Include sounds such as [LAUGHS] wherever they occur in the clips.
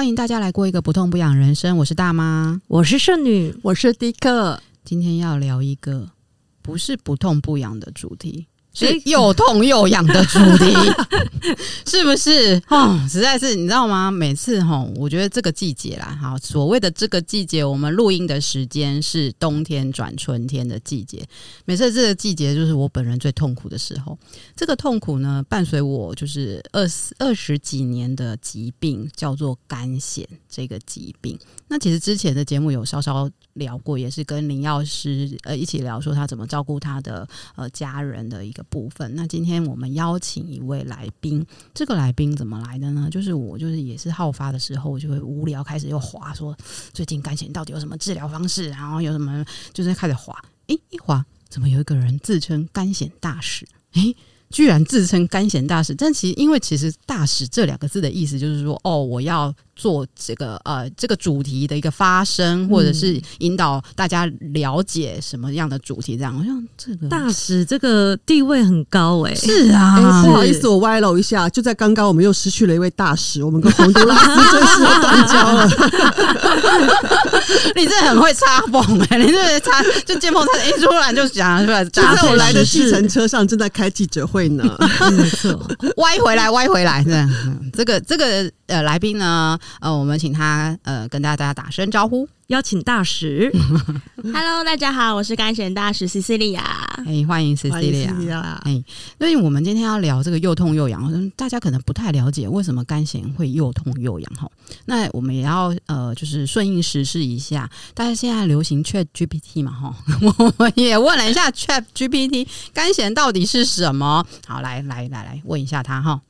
欢迎大家来过一个不痛不痒人生。我是大妈，我是圣女，我是迪克。今天要聊一个不是不痛不痒的主题。是 [LAUGHS] 又痛又痒的主题，[LAUGHS] 是不是？哦，实在是你知道吗？每次哈，我觉得这个季节啦，好，所谓的这个季节，我们录音的时间是冬天转春天的季节。每次这个季节就是我本人最痛苦的时候。这个痛苦呢，伴随我就是二十二十几年的疾病，叫做干癬这个疾病。那其实之前的节目有稍稍聊过，也是跟林药师呃一起聊，说他怎么照顾他的呃家人的一个部分。那今天我们邀请一位来宾，这个来宾怎么来的呢？就是我就是也是好发的时候，我就会无聊开始又滑，说最近干癬到底有什么治疗方式，然后有什么就是开始滑，诶，一滑怎么有一个人自称干癬大使？诶。居然自称干癬大使，但其实因为其实“大使”这两个字的意思就是说，哦，我要做这个呃这个主题的一个发声，或者是引导大家了解什么样的主题，这样好像这个大使这个地位很高哎、欸，是啊，欸、不好意思，我歪楼一下，就在刚刚我们又失去了一位大使，我们跟洪都拉斯正式断交了。[LAUGHS] 你这很会插缝哎，你这插就见缝插一出来就讲出来，就在我来的计程车上正在开记者会。会呢，没错，[LAUGHS] 歪回来，歪回来，是这个这个呃来宾呢，呃，我们请他呃跟大家打声招呼。邀请大使，[LAUGHS] Hello，大家好，我是干癬大使 Cecilia，哎，欢迎 Cecilia，哎，因为我们今天要聊这个又痛又痒，大家可能不太了解为什么干癬会又痛又痒哈。那我们也要呃，就是顺应时事一下，大家现在流行 Chat GPT 嘛哈，[LAUGHS] 我们也问了一下 Chat GPT，干癬到底是什么？好，来来来来问一下他哈。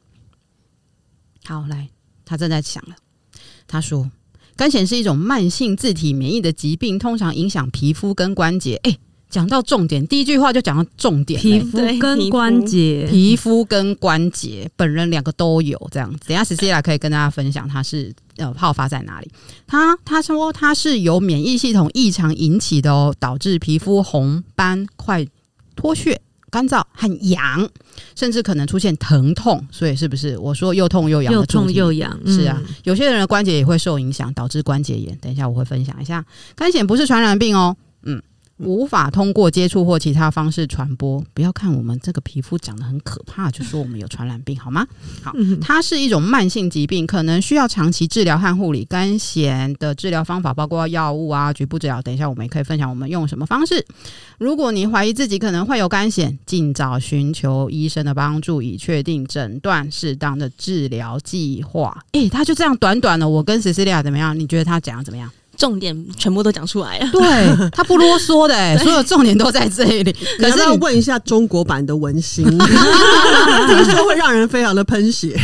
好，来，他正在想了，他说。干癬是一种慢性自体免疫的疾病，通常影响皮肤跟关节。哎、欸，讲到重点，第一句话就讲到重点、欸，皮肤跟关节，皮肤跟关节，本人两个都有。这样子，等一下 Cecilia 可以跟大家分享，它是呃好发在哪里？他他说他是由免疫系统异常引起的哦，导致皮肤红斑、快脱屑。干燥和痒，甚至可能出现疼痛，所以是不是我说又痛又痒？又痛又痒，是啊，有些人的关节也会受影响，导致关节炎。等一下我会分享一下，干癣不是传染病哦，嗯。无法通过接触或其他方式传播。不要看我们这个皮肤长得很可怕，就说我们有传染病好吗？[LAUGHS] 好，它是一种慢性疾病，可能需要长期治疗和护理。干癬的治疗方法包括药物啊、局部治疗。等一下我们也可以分享我们用什么方式。如果你怀疑自己可能会有干癬，尽早寻求医生的帮助，以确定诊断适当的治疗计划。诶，他就这样短短的，我跟 Cecilia 怎么样？你觉得他讲的怎么样？重点全部都讲出来了，对，他不啰嗦的，[LAUGHS] 哎，所有重点都在这里。[LAUGHS] 可是要问一下中国版的文心，[LAUGHS] 听说会让人非常的喷血。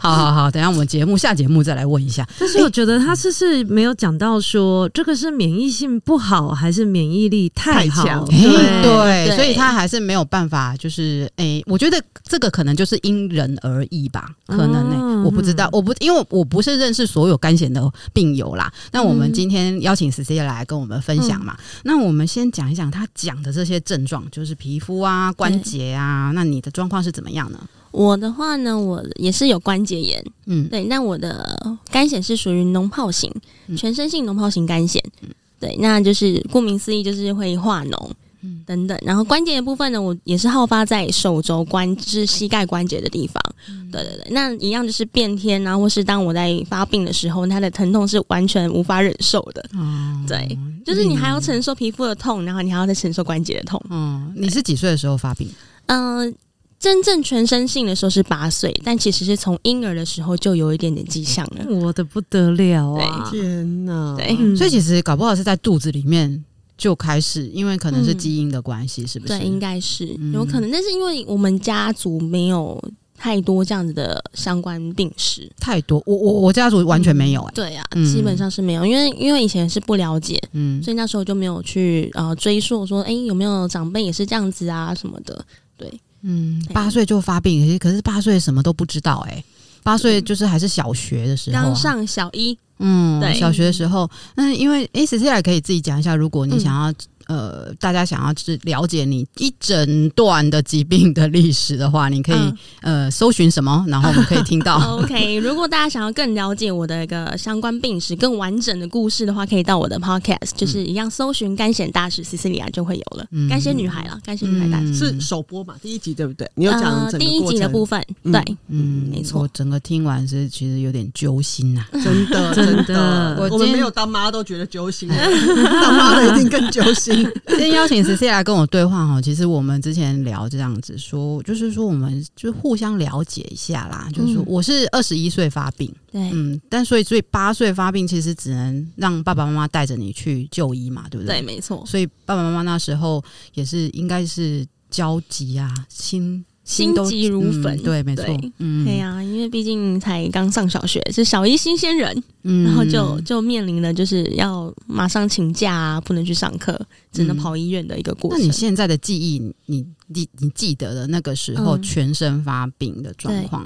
好好好，等一下我们节目下节目再来问一下。但是我觉得他是是没有讲到说这个是免疫性不好还是免疫力太强？对所以他还是没有办法，就是哎，我觉得这个可能就是因人而异吧，可能呢、欸嗯，我不知道，我不因为我不是认识所有肝炎的病友啦。那我们今天邀请 Cecilia 来跟我们分享嘛？嗯、那我们先讲一讲他讲的这些症状，就是皮肤啊、关节啊。那你的状况是怎么样呢？我的话呢，我也是有关节炎，嗯，对。那我的干癣是属于脓泡型，全身性脓泡型干癣，嗯，对。那就是顾名思义，就是会化脓。嗯，等等，然后关节的部分呢，我也是好发在手肘关，就是膝盖关节的地方。嗯。对对对，那一样就是变天啊，或是当我在发病的时候，它的疼痛是完全无法忍受的。嗯，对，就是你还要承受皮肤的痛，然后你还要再承受关节的痛。嗯，你是几岁的时候发病？嗯、呃，真正全身性的时候是八岁，但其实是从婴儿的时候就有一点点迹象了。我的不得了啊！天哪！对，所以其实搞不好是在肚子里面。就开始，因为可能是基因的关系，嗯，是不是？对，应该是有可能，但是因为我们家族没有太多这样子的相关病史，太多，我我我家族完全没有，欸，哎，对啊，基本上是没有，因为因为以前是不了解，嗯，所以那时候就没有去呃追溯说，哎，欸，有没有长辈也是这样子啊什么的，对，嗯，八岁就发病，可是八岁什么都不知道，欸，哎，八岁就是还是小学的时候，刚上小一。嗯，对，小学的时候，那因为诶，Cecilia 可以自己讲一下，如果你想要、嗯、呃，大家想要是了解你一整段的疾病的历史的话，你可以、嗯、呃搜寻什么，然后我们可以听到。[LAUGHS] OK，如果大家想要更了解我的一个相关病史、更完整的故事的话，可以到我的 Podcast，就是一样搜寻干险大使 Cecilia 就会有了。嗯、干筅女孩了，干筅女孩大使、嗯、是首播嘛？第一集对不对？你有讲、呃、第一集的部分，嗯、对，嗯，没错。我整个听完是其实有点揪心呐、啊，[LAUGHS] 真的 [LAUGHS] 真的。我，我们没有当妈都觉得揪心，当妈的一定更揪心。[LAUGHS] 今天邀请。C C 来跟我对话哈，其实我们之前聊这样子说，就是说我们就互相了解一下啦。就是说我是二十一岁发病，对，嗯，但所以所以八岁发病，其实只能让爸爸妈妈带着你去就医嘛，对不对？对，没错。所以爸爸妈妈那时候也是应该是焦急啊，心。心急如焚，嗯，对，没错，嗯，对呀，因为毕竟才刚上小学，是小一新鲜人，嗯，然后就就面临了就是要马上请假啊，不能去上课，只能跑医院的一个过程。嗯，那你现在的记忆，你你你记得的那个时候全身发病的状况，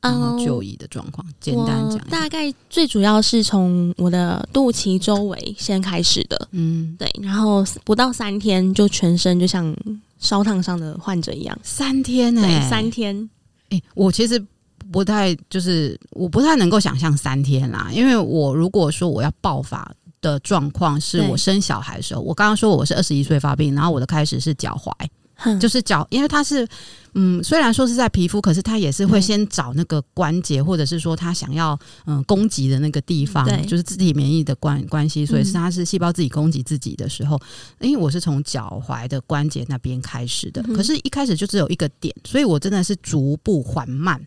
嗯，然后就医的状况，简单讲，大概最主要是从我的肚脐周围先开始的，嗯，对，然后不到三天就全身就像。烧烫伤的患者一样，三天呢、欸？三天。哎、欸，我其实不太，就是我不太能够想象三天啦。因为我如果说我要爆发的状况，是我生小孩的时候，我刚刚说我是二十一岁发病，然后我的开始是脚踝。就是脚，因为它是，嗯，虽然说是在皮肤，可是它也是会先找那个关节，或者是说它想要嗯攻击的那个地方，就是自体免疫的关关系，所以是它是细胞自己攻击自己的时候，因为我是从脚踝的关节那边开始的，可是一开始就只有一个点，所以我真的是逐步缓慢。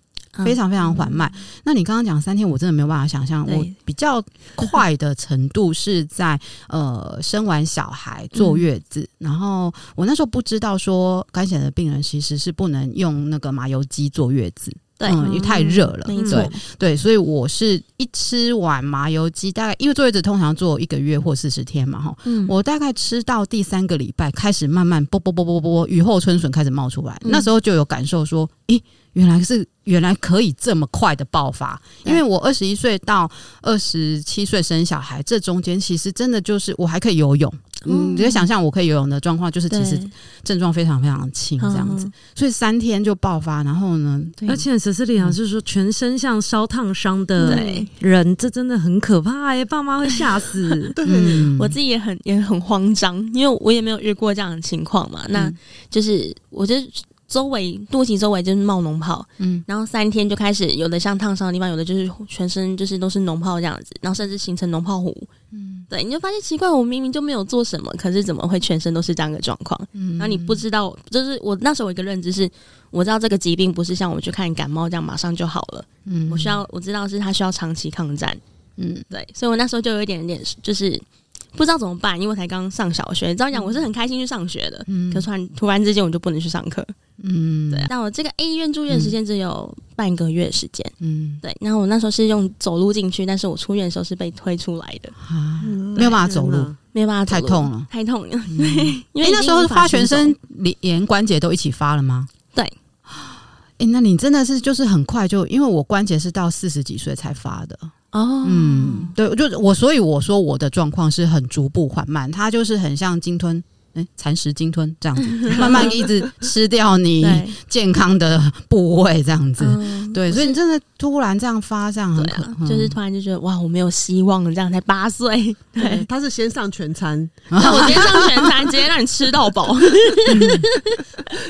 非常非常缓慢。嗯、那你刚刚讲三天，我真的没有办法想象。我比较快的程度是在呃生完小孩坐月子，嗯、然后我那时候不知道说干筅的病人其实是不能用那个麻油鸡坐月子，对，嗯，因为太热了，对对，所以我是一吃完麻油鸡，大概因为坐月子通常坐一个月或四十天嘛，哈，嗯，我大概吃到第三个礼拜开始慢慢啵啵啵啵啵雨后春笋开始冒出来，嗯、那时候就有感受说，诶。原来是原来可以这么快的爆发，因为我二十一岁到二十七岁生小孩，这中间其实真的就是我还可以游泳。嗯，你就想象我可以游泳的状况，就是其实症状非常非常轻这样子，所以三天就爆发。然后呢，而且 Cecilia 是说全身像烧烫伤的人，这真的很可怕哎，爸妈会吓死。[LAUGHS] 对，我自己也很也很慌张，因为我也没有遇过这样的情况嘛。那就是我就。周围肚脐周围就是冒脓泡，嗯，然后三天就开始有的像烫伤的地方，有的就是全身就是都是脓泡这样子，然后甚至形成脓泡糊，嗯，对，你就发现奇怪，我明明就没有做什么，可是怎么会全身都是这样的状况？嗯，然后你不知道，就是我那时候有一个认知是，我知道这个疾病不是像我们去看感冒这样马上就好了，嗯，我需要我知道是它需要长期抗战，嗯，对，所以我那时候就有一点点就是。不知道怎么办，因为我才刚上小学。照讲我是很开心去上学的，嗯、可是突然突然之间我就不能去上课。嗯，对。那我这个 A 医院住院时间只有半个月时间。嗯，对。然后我那时候是用走路进去，但是我出院的时候是被推出来的。啊，没有办法走路，没有办法走路，太痛了，太痛了。[LAUGHS] 因为那时候发全身连关节都一起发了吗？对。哎、欸，那你真的是就是很快就，因为我关节是到四十几岁才发的。哦，嗯，对，就我，所以我说我的状况是很逐步缓慢，它就是很像鲸吞。哎，蚕食鲸吞这样子，[LAUGHS] 慢慢一直吃掉你健康的部位，这样子。[LAUGHS] 对，所以你真的突然这样发，这样很可怕，就是突然就觉得哇，我没有希望了。这样才八岁，[LAUGHS] 对，他是先上全餐，那我先上全餐，直接让你吃到饱。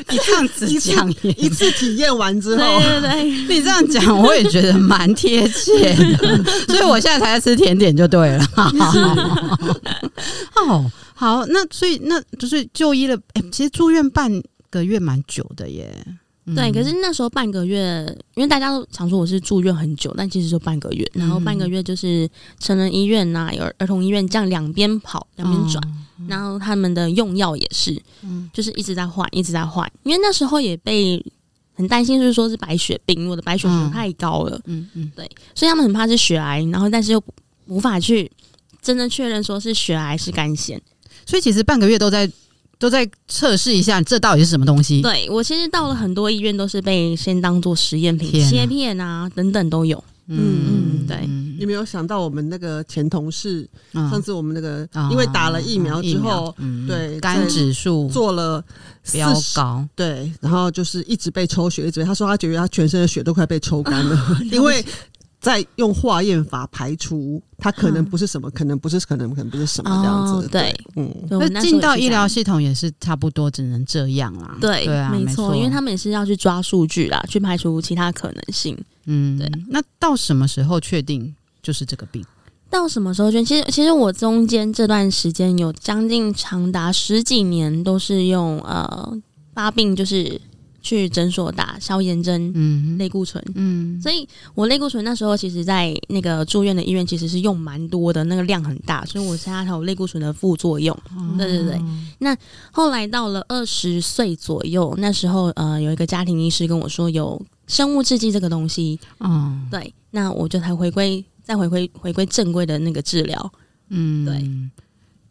你这样子讲，一次体验完之后，对对对，你这样讲，我也觉得蛮贴切的。所以我现在才在吃甜点就对了。哦。好，那所以那就是就医了。哎、欸，其实住院半个月蛮久的耶。嗯、对，可是那时候半个月，因为大家都常说我是住院很久，但其实就半个月。然后半个月就是成人医院呐、啊，有儿童医院这样两边跑，两边转。嗯、然后他们的用药也是，嗯，就是一直在换，一直在换。因为那时候也被很担心，就是说是白血病，我的白血球太高了。嗯嗯，嗯对，所以他们很怕是血癌，然后但是又无法去真的确认说是血癌是干筅。所以其实半个月都在都在测试一下，这到底是什么东西？对，我其实到了很多医院，都是被先当做实验品、啊、切片啊等等都有。嗯嗯，对。你没有想到我们那个前同事，上次我们那个因为打了疫苗之后，对肝指数做了飙高，对，然后就是一直被抽血，一直他说他觉得他全身的血都快被抽干了，[LAUGHS] 因为。在用化验法排除，它可能不是什么，可能不是，可能可能不是什么这样子。对，嗯，那进到医疗系统也是差不多，只能这样啦。对，对啊，没错，因为他们也是要去抓数据啦，去排除其他可能性。嗯，对。那到什么时候确定就是这个病？到什么时候确？其实，其实我中间这段时间有将近长达十几年都是用呃发病就是。去诊所打消炎针，嗯，类固醇，嗯，所以我类固醇那时候其实，在那个住院的医院其实是用蛮多的，那个量很大，所以我现在还有类固醇的副作用。哦、对对对，那后来到了二十岁左右，那时候呃，有一个家庭医师跟我说有生物制剂这个东西，哦，对，那我就才回归，再回归回归正规的那个治疗，嗯，对，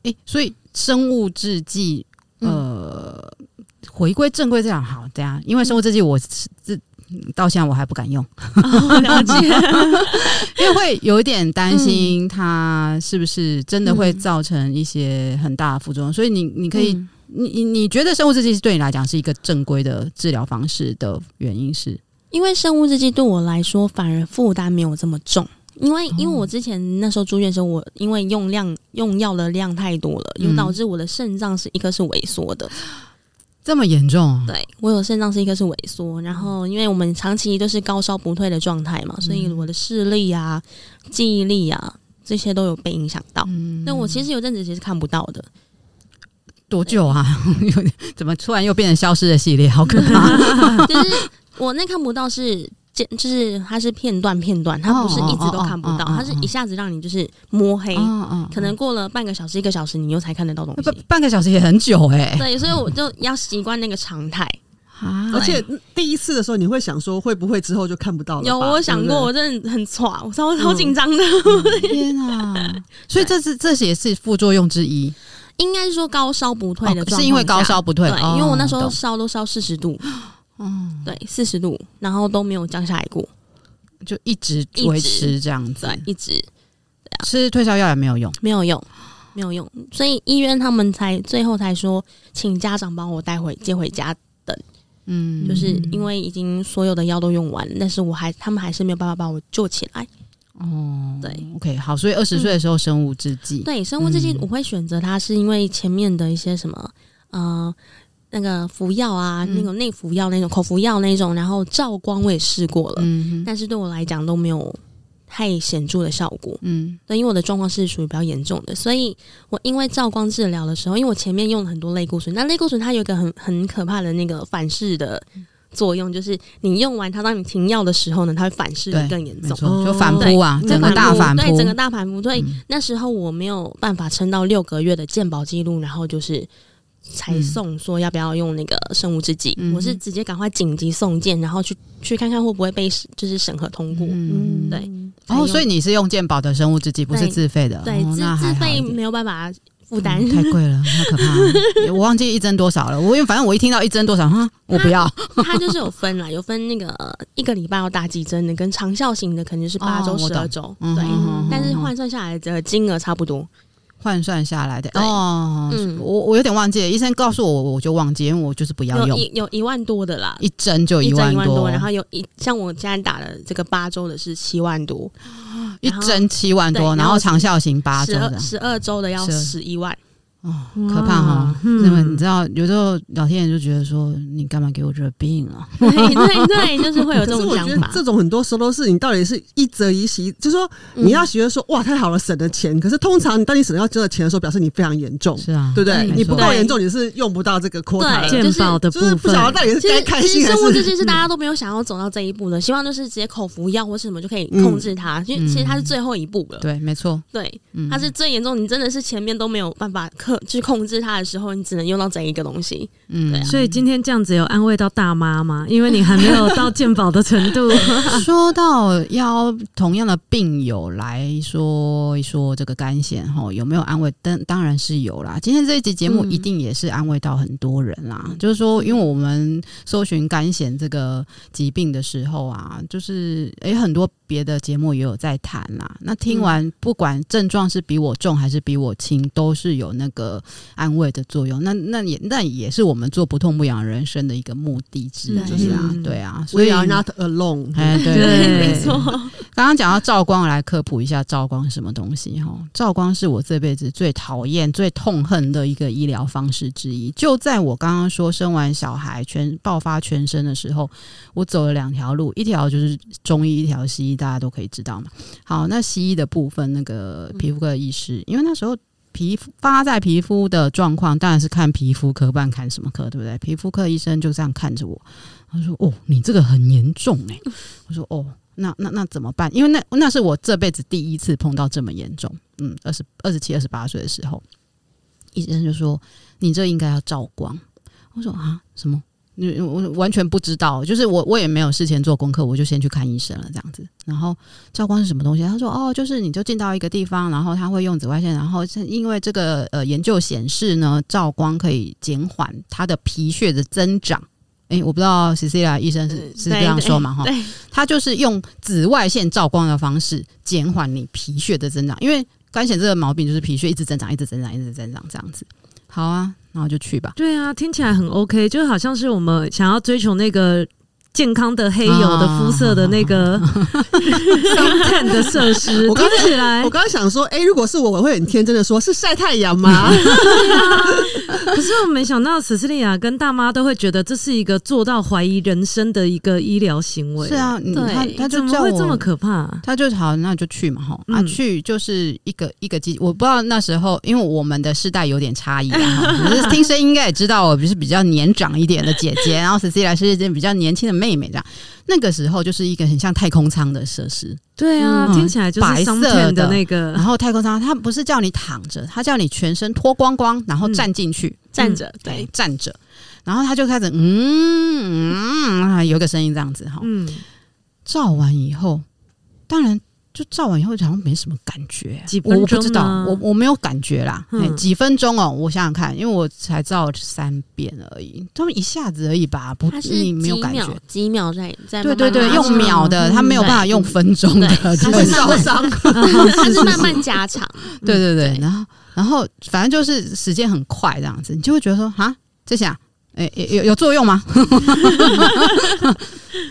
哎、欸，所以生物制剂，呃。嗯回归正规这样好，对啊，因为生物制剂我这到现在我还不敢用，哦、了解，[LAUGHS] 因为会有一点担心它是不是真的会造成一些很大的副作用，嗯、所以你你可以，嗯、你你觉得生物制剂对你来讲是一个正规的治疗方式的原因是？因为生物制剂对我来说反而负担没有这么重，因为因为我之前那时候住院的时候，我因为用量用药的量太多了，有导致我的肾脏是一个是萎缩的。这么严重？对，我有肾脏是一个是萎缩，然后因为我们长期都是高烧不退的状态嘛，所以我的视力啊、记忆力啊这些都有被影响到。嗯那、嗯、我其实有阵子其实看不到的。多久啊？[LAUGHS] 怎么突然又变成消失的系列？好可怕！[LAUGHS] 就是我那看不到是。就是它是片段片段，它不是一直都看不到，它是一下子让你就是摸黑，可能过了半个小时一个小时，你又才看得到东西。半个小时也很久哎。对，所以我就要习惯那个常态。啊而且第一次的时候，你会想说会不会之后就看不到了？有，我想过，我真的很剉，我超超紧张的。[LAUGHS] 天啊！所以这是这也是副作用之一，应该是说高烧不退的状态，是因为高烧不退，对，因为我那时候烧都烧四十度。嗯，对，四十度，然后都没有降下来过，就一直维持这样子，对，一直。吃退烧药也没有用，没有用，没有用，所以医院他们才最后才说，请家长帮我带回接回家等，嗯，就是因为已经所有的药都用完了，但是我还他们还是没有办法把我救起来，哦，对，OK，好，所以二十岁的时候生物制剂，对，生物制剂我会选择它是因为前面的一些什么，呃。那个服药啊，嗯、那种内服药那种口服药那种，然后照光我也试过了，但是对我来讲都没有太显著的效果。嗯，对，因为我的状况是属于比较严重的，所以我因为照光治疗的时候，因为我前面用了很多类固醇，那类固醇它有一个很很可怕的那个反噬的作用，就是你用完它，当你停药的时候呢，它会反噬的更严重，就反扑啊，整个大反扑，对，整个大反扑。所以那时候我没有办法撑到六个月的健保记录，然后就是。才送说要不要用那个生物制剂，嗯、我是直接赶快紧急送件，然后去去看看会不会被就是审核通过。嗯，对。哦，所以你是用健保的生物制剂，不是自费的？对，自自费没有办法负担、嗯，太贵了，太可怕了。[LAUGHS] 我忘记一针多少了，我因为反正我一听到一针多少，哈，我不要。它就是有分啦，有分那个一个礼拜要打几针的，跟长效型的肯定是八周、十二周。对，但是换算下来的金额差不多。换算下来的哦，嗯，我我有点忘记了，医生告诉我，我就忘记，因为我就是不要用，有一有一万多的啦，一针就一万多，然后有一像我现在打的这个八周的是七万多，一针七万多，然后长效型八周的，十二周的要十一万。哦，可怕哈！那么你知道，有时候老天爷就觉得说，你干嘛给我这个病啊？[LAUGHS] 对对对，就是会有这种想法。这种很多时候都是你到底是一则一喜，就是说你要觉得说哇太好了，省了钱。可是通常你当你省了交的钱的时候，表示你非常严重，是啊，对不对？你不够严重，你是用不到这个 quota 健保的部分。不晓得到底是该开心还是？生物制剂是大家都没有想要走到这一步的，希望就是直接口服药或是什么就可以控制它，因为其实它是最后一步了。对，没错，对，它是最严重，你真的是前面都没有办法克。[LAUGHS] 去控制它的时候，你只能用到这一个东西。嗯，对啊，所以今天这样子有安慰到大妈吗？[LAUGHS] 因为你还没有到健保的程度。[LAUGHS] 说到要同样的病友来说一说这个干癬哈，有没有安慰？当当然是有啦。今天这一集节目一定也是安慰到很多人啦。嗯、就是说，因为我们搜寻干癬这个疾病的时候啊，就是诶、欸，很多别的节目也有在谈啦。那听完，不管症状是比我重还是比我轻，都是有那个安慰的作用。那那也那也是我们做不痛不痒人生的一个目的之一，啊，对啊。所以 We are not alone。哎，对，对没错。刚刚讲到照光，来科普一下照光是什么东西哈？照光是我这辈子最讨厌、最痛恨的一个医疗方式之一。就在我刚刚说生完小孩全爆发全身的时候，我走了两条路，一条就是中医，一条西医，大家都可以知道嘛。好，那西医的部分，那个皮肤科医师，因为那时候。皮肤发在皮肤的状况，当然是看皮肤科，不然看什么科，对不对？皮肤科医生就这样看着我，他说：“哦，你这个很严重哎。”我说：“哦，那那那怎么办？因为那那是我这辈子第一次碰到这么严重。嗯，二十二十七、二十八岁的时候，医生就说：‘你这应该要照光。’我说：‘啊，什么？’我完全不知道，就是我我也没有事前做功课，我就先去看医生了，这样子。然后照光是什么东西？他说哦，就是你就进到一个地方，然后他会用紫外线，然后是因为这个呃研究显示呢，照光可以减缓他的皮屑的增长。诶，我不知道 Cecilia 医生是是这样说嘛？哈，[LAUGHS] 他就是用紫外线照光的方式减缓你皮屑的增长，因为干癣这个毛病就是皮屑一直增长，一直增长，一直增长这样子。好啊。那我就去吧。对啊，听起来很 OK，就好像是我们想要追求那个健康的黑油的肤色的那个 suntan 的设施。[LAUGHS] 我刚起来，我刚刚想说，哎，如果是我，我会很天真的说，是晒太阳吗？[LAUGHS] [LAUGHS] 可是我没想到，史斯利亚跟大妈都会觉得这是一个做到怀疑人生的一个医疗行为。是啊，对他他就怎么会这么可怕？他就好，那就去嘛，哈、嗯、啊，去就是一个一个机，我不知道那时候，因为我们的世代有点差异啊。可是听声音应该也知道，我不是比较年长一点的姐姐，然后史斯利亚是比较年轻的妹妹这样。那个时候就是一个很像太空舱的设施。对啊，嗯、听起来就是白色的那个。然后太空舱，它不是叫你躺着，它叫你全身脱光光，然后站进去。嗯站着，对，站着，然后他就开始，嗯嗯，有个声音这样子哈，嗯，照完以后，当然就照完以后，好像没什么感觉，几分钟，我不知道，我我没有感觉啦，嗯、几分钟哦，我想想看，因为我才照三遍而已，他们一下子而已吧，不，你没有感觉，几秒在在，对对对，用秒的，他没有办法用分钟的，他是他 [LAUGHS] 是慢慢加长，[LAUGHS] 对对对，然后。然后反正就是时间很快这样子，你就会觉得说啊，这下诶有有有作用吗？[LAUGHS]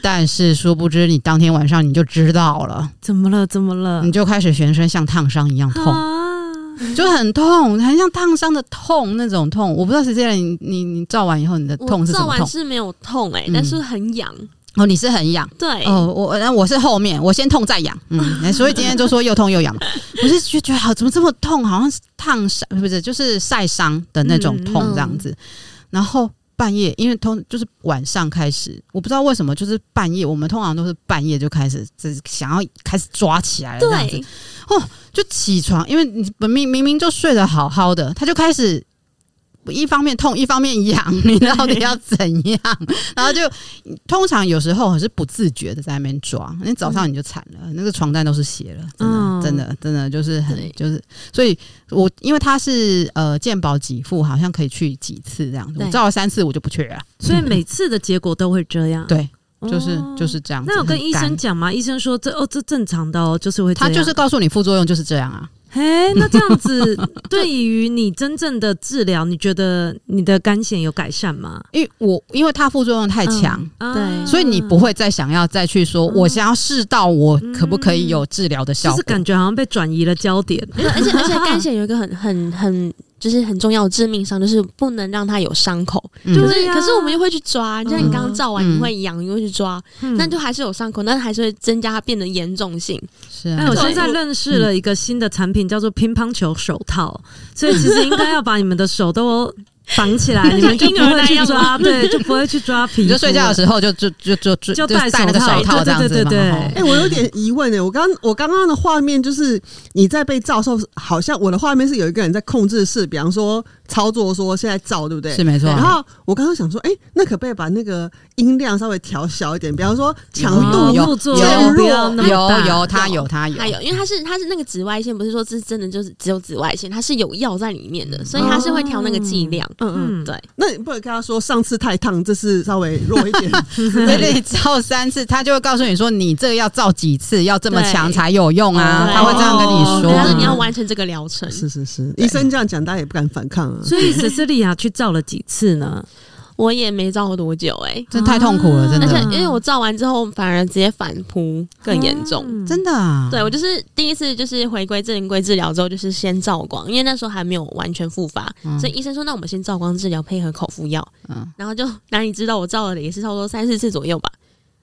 但是殊不知，你当天晚上你就知道了，怎么了？怎么了？你就开始全身像烫伤一样痛，啊、[LAUGHS] 就很痛，很像烫伤的痛那种痛。我不知道是这样，你你你照完以后你的痛是什么痛？照完是没有痛哎、欸，嗯、但是很痒。哦，你是很痒，对哦，我那我是后面，我先痛再痒，嗯，[LAUGHS] 所以今天就说又痛又痒嘛。我是觉觉得好，怎么这么痛？好像是烫伤，不是，就是晒伤的那种痛这样子。嗯、然后半夜，因为通就是晚上开始，我不知道为什么，就是半夜，我们通常都是半夜就开始，就是想要开始抓起来了这样子。哦，就起床，因为你明明明明就睡得好好的，他就开始。一方面痛，一方面痒，你到底要怎样？然后就通常有时候还是不自觉的在那边抓，那早上你就惨了，那个床单都是血了，真的，嗯、真的，真的就是很就是，所以我因为他是呃健保给付，好像可以去几次这样子，对我照了三次我就不去了，所以每次的结果都会这样，对。就是就是这样子。那有跟医生讲吗？医生说这哦这正常的哦，就是会。他就是告诉你副作用就是这样啊。嘿，那这样子对于你真正的治疗，你觉得你的肝腺有改善吗？因为我因为它副作用太强，嗯、对，所以你不会再想要再去说，我想要试到我可不可以有治疗的效果，就是感觉好像被转移了焦点。而且而且肝 [LAUGHS] 腺有一个很很很。就是很重要的致命伤，就是不能让它有伤口。嗯、就是，可是我们又会去抓，就像你刚刚照完，你会痒，你会去抓，那、嗯、就还是有伤口，那还是会增加它变得严重性。是啊，那我现在认识了一个新的产品，叫做乒乓球手套，所以其实 [LAUGHS] 应该要把你们的手都绑起来，[LAUGHS] 你们就不会去抓，对，就不会去抓皮。你就睡觉的时候就就就就就就戴那个手套这样子对对对。哎，我有点疑问哎，我刚我刚刚的画面就是你在被照的时候，好像我的画面是有一个人在控制室，比方说操作说现在照，对不对？是没错。然后我刚刚想说，哎，那可不可以把那个音量稍微调小一点？比方说强度有渐弱，有有它有它有它有，因为它是它是那个紫外线，不是说这真的就是只有紫外线，它是有药在里面的，所以它是会调那个剂量。嗯嗯，对。那你不能跟他说上次太烫，这次稍微弱一点。[LAUGHS] 对，你照三次，他就会告诉你说，你这个要照几次，要这么强才有用啊。他会这样跟你说，但是你要完成这个疗程。是是是，医生这样讲，大家也不敢反抗啊。所以 Cecilia 去照了几次呢？我也没照多久哎、欸，这太痛苦了，真的。而且因为我照完之后，反而直接反扑更严重，啊、真的、啊。对，我就是第一次就是回归正规治疗之后，就是先照光，因为那时候还没有完全复发，嗯、所以医生说，那我们先照光治疗，配合口服药。嗯，然后就哪里知道我照了也是差不多三四次左右吧，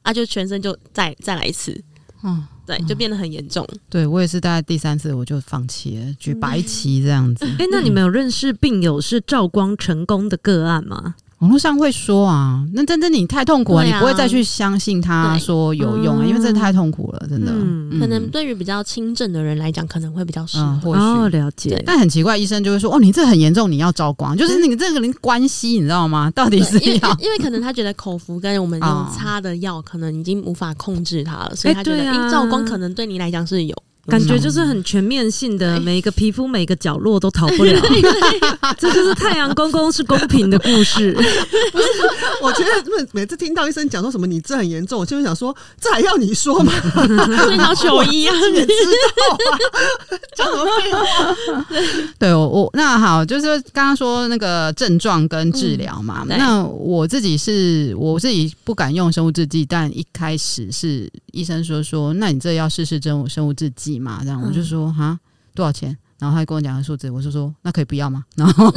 啊，就全身就再再来一次。嗯，对，就变得很严重。对，我也是大概第三次我就放弃了，举白旗这样子。哎、嗯，那你们有认识病友是照光成功的个案吗？网络上会说啊，那真的你太痛苦了，啊、你不会再去相信他说有用啊，因为真的太痛苦了，真的。嗯嗯、可能对于比较轻症的人来讲，可能会比较适合。嗯、或许、哦、了解。但很奇怪，医生就会说：“哦，你这很严重，你要照光。”就是你这个人关系，你知道吗？到底是要因，因为可能他觉得口服跟我们用擦的药，可能已经无法控制他了，哦、所以他觉得、欸啊、照光可能对你来讲是有。感觉就是很全面性的，每一个皮肤每个角落都逃不了。[LAUGHS] 这就是太阳公公是公平的故事。[LAUGHS] 不是，我觉得每每次听到医生讲说什么你这很严重，我就会想说，这还要你说吗？[LAUGHS] 所以要求医啊，你知道吗？讲什么废话？对，我我那好，就是刚刚说那个症状跟治疗嘛。嗯、那我自己是我自己不敢用生物制剂，但一开始是医生说说，那你这要试试生物生物制剂。嘛，这样我就说哈，多少钱？然后他跟我讲个数字，我就说那可以不要吗？[LAUGHS] 然后，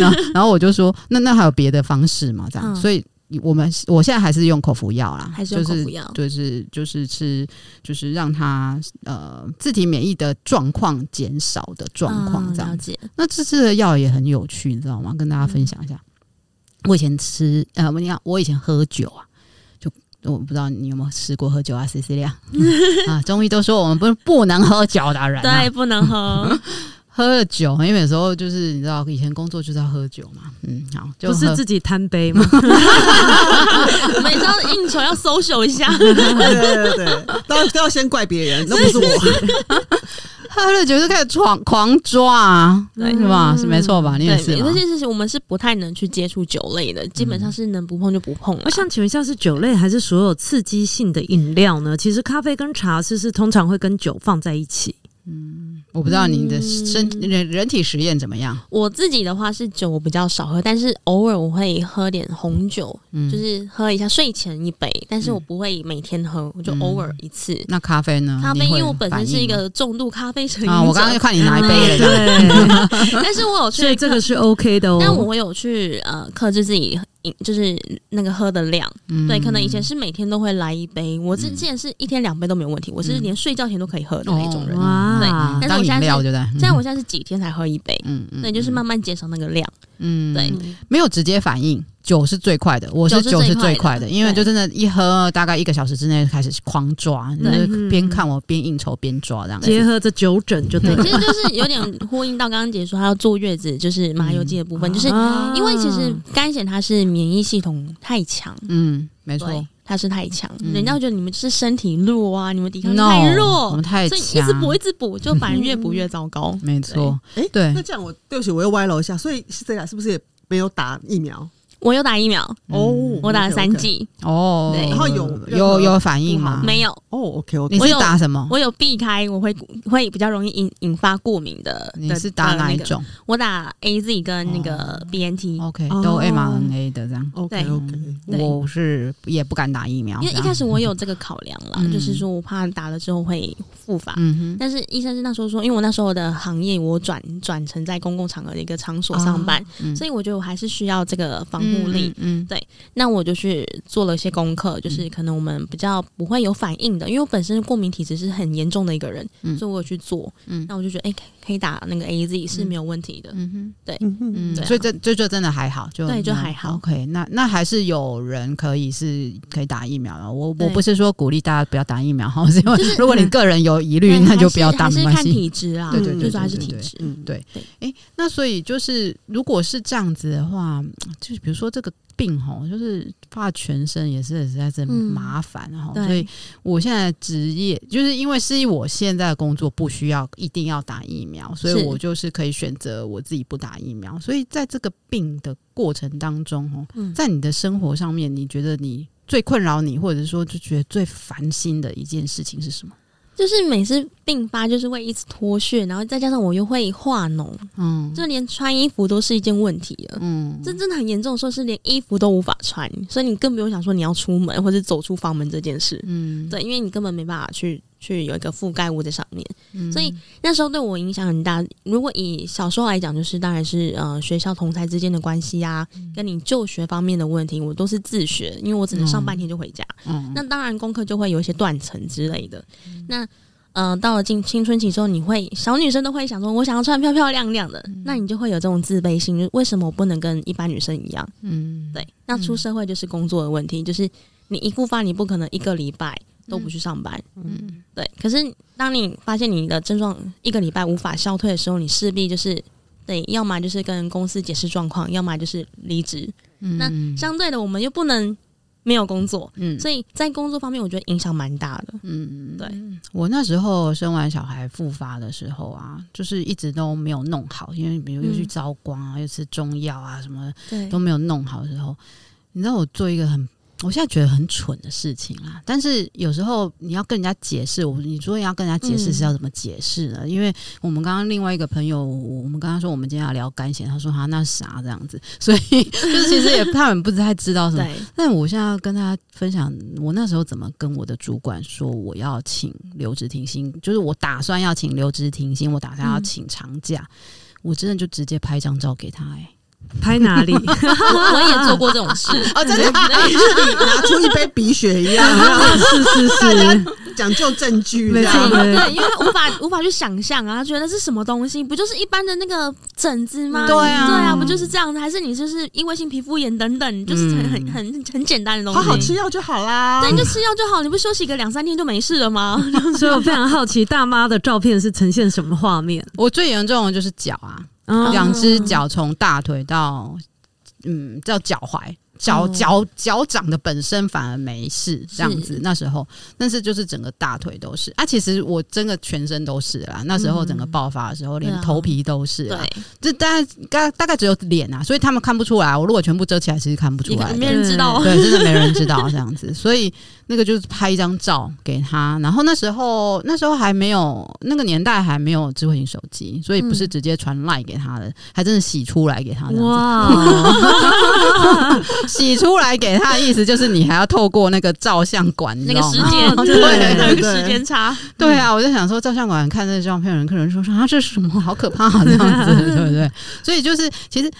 然后，然后我就说那那还有别的方式嘛？这样，嗯、所以我们我现在还是用口服药啦，还是用口服药，就是就是吃，就是让他呃自体免疫的状况减少的状况这样子。嗯、那这次的药也很有趣，你知道吗？跟大家分享一下，嗯、我以前吃呃，我你看我以前喝酒啊。我不知道你有没有试过喝酒啊，Cecilia？[LAUGHS] 啊，中医都说我们不不能喝酒的人，对，不能喝。[LAUGHS] 喝了酒，因为有时候就是你知道，以前工作就是要喝酒嘛，嗯，好，就是自己贪杯嘛，[LAUGHS] 每次应酬要 social 一下，对对对对，都要都要先怪别人，那不是我。喝了酒就开始狂狂抓啊，对，是吧？是没错吧？你也是。这件事情我们是不太能去接触酒类的，基本上是能不碰就不碰。我想请问一下，是酒类还是所有刺激性的饮料呢？其实咖啡跟茶是是通常会跟酒放在一起。嗯，我不知道你的身人人体实验怎么样。我自己的话是酒我比较少喝，但是偶尔我会喝点红酒，就是喝一下睡前一杯，但是我不会每天喝，我就偶尔一次。那咖啡呢？咖啡因为我本身是一个重度咖啡成瘾者。啊，我刚刚就看你拿一杯了，[LAUGHS] 对。[LAUGHS] 但是我有去，所以这个是 OK 的哦。但我有去呃克制自己。就是那个喝的量，嗯、对，可能以前是每天都会来一杯，我之前是一天两杯都没有问题，嗯、我是连睡觉前都可以喝的那种人，哦、对。但是我现在是，现在我现在是几天才喝一杯，嗯嗯，对，就是慢慢减少那个量，嗯，对，没有直接反应。酒是最快的，我是酒是最快的，因为就真的，一喝大概一个小时之内开始狂抓，就是边看我边应酬边抓这样。结合着酒疹就对，其实就是有点呼应到刚刚姐说她要坐月子，就是麻油鸡的部分，就是因为其实干癬它是免疫系统太强，嗯，没错，它是太强，人家会觉得你们就是身体弱啊，你们抵抗力太弱，我们太强，所以一直补一直补，就反而越补越糟糕。没错，哎，对，那这样我对不起，我又歪楼一下，所以是这样，是不是也没有打疫苗？我有打疫苗哦，我打了三剂哦，对，然后有有有反应吗？没有哦，OK OK。你是打什么？我有避开，我会会比较容易引引发过敏的。你是打哪一种？我打 AZ 跟那个 BNT，OK，都 mRNA 的这样。OK OK。我是也不敢打疫苗，因为一开始我有这个考量了，就是说我怕打了之后会复发。嗯哼。但是医生是那时候说，因为我那时候的行业我转转成在公共场合的一个场所上班，所以我觉得我还是需要这个防。目力，嗯，嗯，对。那我就去做了一些功课，就是可能我们比较不会有反应的，因为我本身过敏体质是很严重的一个人，嗯，所以我有去做，嗯，那我就觉得，哎、欸，可以打那个 AZ 是没有问题的，嗯哼，对，嗯嗯，所以这这就真的还好，就对，就还好。OK，那那还是有人可以是可以打疫苗的。我我不是说鼓励大家不要打疫苗哈，是因 [LAUGHS] 为如果你个人有疑虑，那就不要打，没关系。看体质啊，对对对，就是还是体质，嗯，对对。哎，那所以就是如果是这样子的话，就是比如说这个。病吼，就是怕全身也是实在是麻烦哈、嗯，所以我现在职业就是因为是我现在的工作不需要一定要打疫苗，所以我就是可以选择我自己不打疫苗。所以在这个病的过程当中哦，在你的生活上面，你觉得你最困扰你，或者说就觉得最烦心的一件事情是什么？就是每次病发，就是会一直脱屑，然后再加上我又会化脓，嗯，就连穿衣服都是一件问题了，嗯，这真的很严重，说是连衣服都无法穿，所以你更不用想说你要出门或者走出房门这件事，嗯，对，因为你根本没办法去去有一个覆盖物在上面，嗯，所以那时候对我影响很大。如果以小时候来讲，就是当然是呃学校同才之间的关系啊，跟你就学方面的问题，我都是自学，因为我只能上半天就回家，嗯，那当然功课就会有一些断层之类的，那。嗯、呃，到了进青春期之后，你会小女生都会想说，我想要穿漂漂亮亮的，嗯、那你就会有这种自卑心，就为什么我不能跟一般女生一样？嗯，对。那出社会就是工作的问题，嗯、就是你一复发，你不可能一个礼拜都不去上班。嗯，对。可是当你发现你的症状一个礼拜无法消退的时候，你势必就是对，要么就是跟公司解释状况，要么就是离职。嗯，那相对的，我们又不能。没有工作，嗯，所以在工作方面，我觉得影响蛮大的，嗯，对。我那时候生完小孩复发的时候啊，就是一直都没有弄好，因为比如又去照光啊，嗯、又吃中药啊，什么对都没有弄好的时候，你知道我做一个很。我现在觉得很蠢的事情啦，但是有时候你要跟人家解释，我你说要跟人家解释是要怎么解释呢？嗯、因为我们刚刚另外一个朋友，我们刚刚说我们今天要聊干癬，他说哈那啥这样子，所以 [LAUGHS] 就是其实也他们不太知道什么。但我现在要跟他分享，我那时候怎么跟我的主管说我要请留职停薪，就是我打算要请留职停薪，我打算要请长假，嗯、我真的就直接拍张照给他、欸，哎。拍哪里？[LAUGHS] 我也做过这种事哦，真的，[LAUGHS] 拿出一杯鼻血一样，是是是，讲究证据，没错，对，因为他无法无法去想象啊，他觉得是什么东西？不就是一般的那个疹子吗？对啊，对啊，不就是这样子？还是你就是因为性皮肤炎等等，就是很很很很简单的东西，好好吃药就好啦。对，你就吃药就好，你不休息个两三天就没事了吗？[LAUGHS] 所以我非常好奇，大妈的照片是呈现什么画面？我最严重的就是脚啊。两只脚从大腿到，嗯，叫脚踝。脚脚脚掌的本身反而没事，这样子那时候，但是就是整个大腿都是啊。其实我真的全身都是啦。那时候整个爆发的时候，连头皮都是。对，这大概大大概只有脸啊，所以他们看不出来。我如果全部遮起来，其实看不出来，没人知道。对，真的没人知道这样子。所以那个就是拍一张照给他，然后那时候那时候还没有那个年代还没有智慧型手机，所以不是直接传 LINE 给他的，还真的洗出来给他。哇。[LAUGHS] 洗出来给他的意思就是你还要透过那个照相馆那个时间，对，那个时间差。[LAUGHS] 对啊，我就想说照相馆看那个照片，人客人说说啊，这是什么？好可怕这样子，对不对？所以就是其实。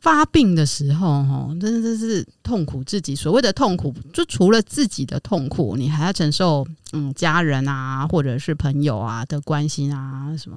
发病的时候，哈，真的是痛苦自己。所谓的痛苦，就除了自己的痛苦，你还要承受，嗯，家人啊，或者是朋友啊的关心啊，什么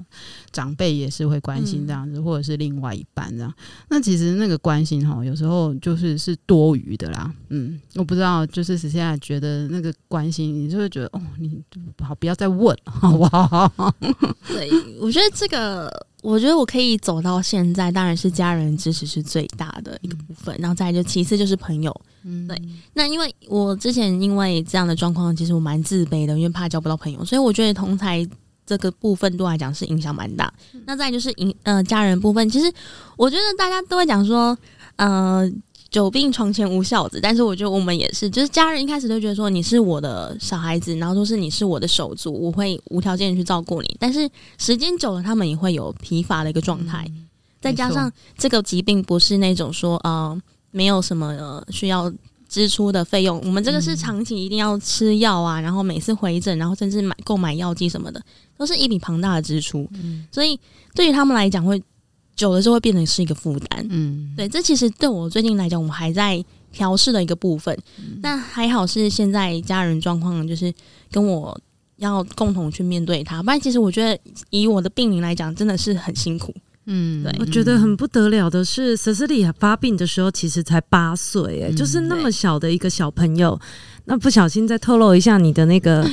长辈也是会关心这样子，嗯、或者是另外一半这样。那其实那个关心，哈，有时候就是是多余的啦。嗯，我不知道，就是现在觉得那个关心，你就会觉得，哦，你好，不要再问，好不好？[LAUGHS] 对，我觉得这个。我觉得我可以走到现在，当然是家人支持是最大的一个部分，嗯、然后再来就其次就是朋友。嗯，对。那因为我之前因为这样的状况，其实我蛮自卑的，因为怕交不到朋友，所以我觉得同才这个部分对我来讲是影响蛮大。嗯、那再来就是影呃家人部分，其实我觉得大家都会讲说，呃。久病床前无孝子，但是我觉得我们也是，就是家人一开始都觉得说你是我的小孩子，然后说是你是我的手足，我会无条件去照顾你。但是时间久了，他们也会有疲乏的一个状态，嗯、再加上这个疾病不是那种说呃没有什么、呃、需要支出的费用，我们这个是长期一定要吃药啊，然后每次回诊，然后甚至买购买药剂什么的，都是一笔庞大的支出。嗯、所以对于他们来讲会。久了就会变成是一个负担。嗯，对，这其实对我最近来讲，我们还在调试的一个部分。那、嗯、还好是现在家人状况就是跟我要共同去面对它，不然其实我觉得以我的病龄来讲，真的是很辛苦。嗯，对，我觉得很不得了的是，Cecilia 发病的时候其实才八岁，哎，就是那么小的一个小朋友，那不小心再透露一下你的那个。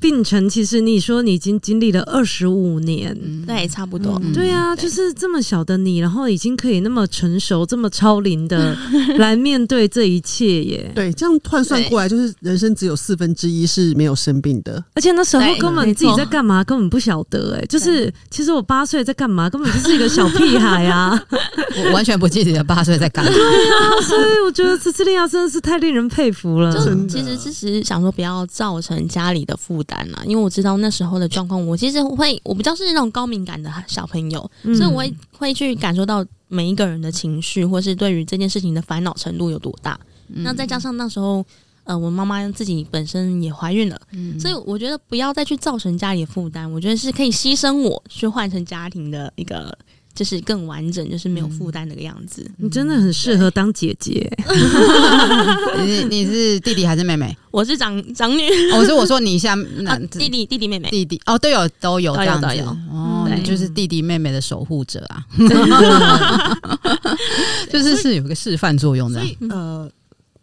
病程其实你说你已经经历了二十五年，对，差不多。对啊，就是这么小的你，然后已经可以那么成熟、这么超龄的 [LAUGHS] 来面对这一切耶。对，这样换算过来，就是人生只有四分之一是没有生病的。而且那时候根本自己在干嘛，根本不晓得。哎，就是其实我八岁在干嘛，根本就是一个小屁孩啊，[LAUGHS] 我完全不记得八岁在干嘛。对啊，所以我觉得这次利亚真的是太令人佩服了。就其实其实想说，不要造成家里的负担。因为我知道那时候的状况，我其实会，我比较是那种高敏感的小朋友，嗯、所以我会会去感受到每一个人的情绪，或是对于这件事情的烦恼程度有多大。嗯、那再加上那时候，呃，我妈妈自己本身也怀孕了，嗯、所以我觉得不要再去造成家里的负担，我觉得是可以牺牲我去换成家庭的一个。就是更完整，就是没有负担那个样子。嗯、你真的很适合当姐姐。你 [LAUGHS] 你是弟弟还是妹妹？我是长长女。我是我说你像 [LAUGHS] 弟弟弟弟妹妹弟弟哦都有都有这样子都有，都有哦，对就是弟弟妹妹的守护者啊。[LAUGHS] 就是是有个示范作用的。呃，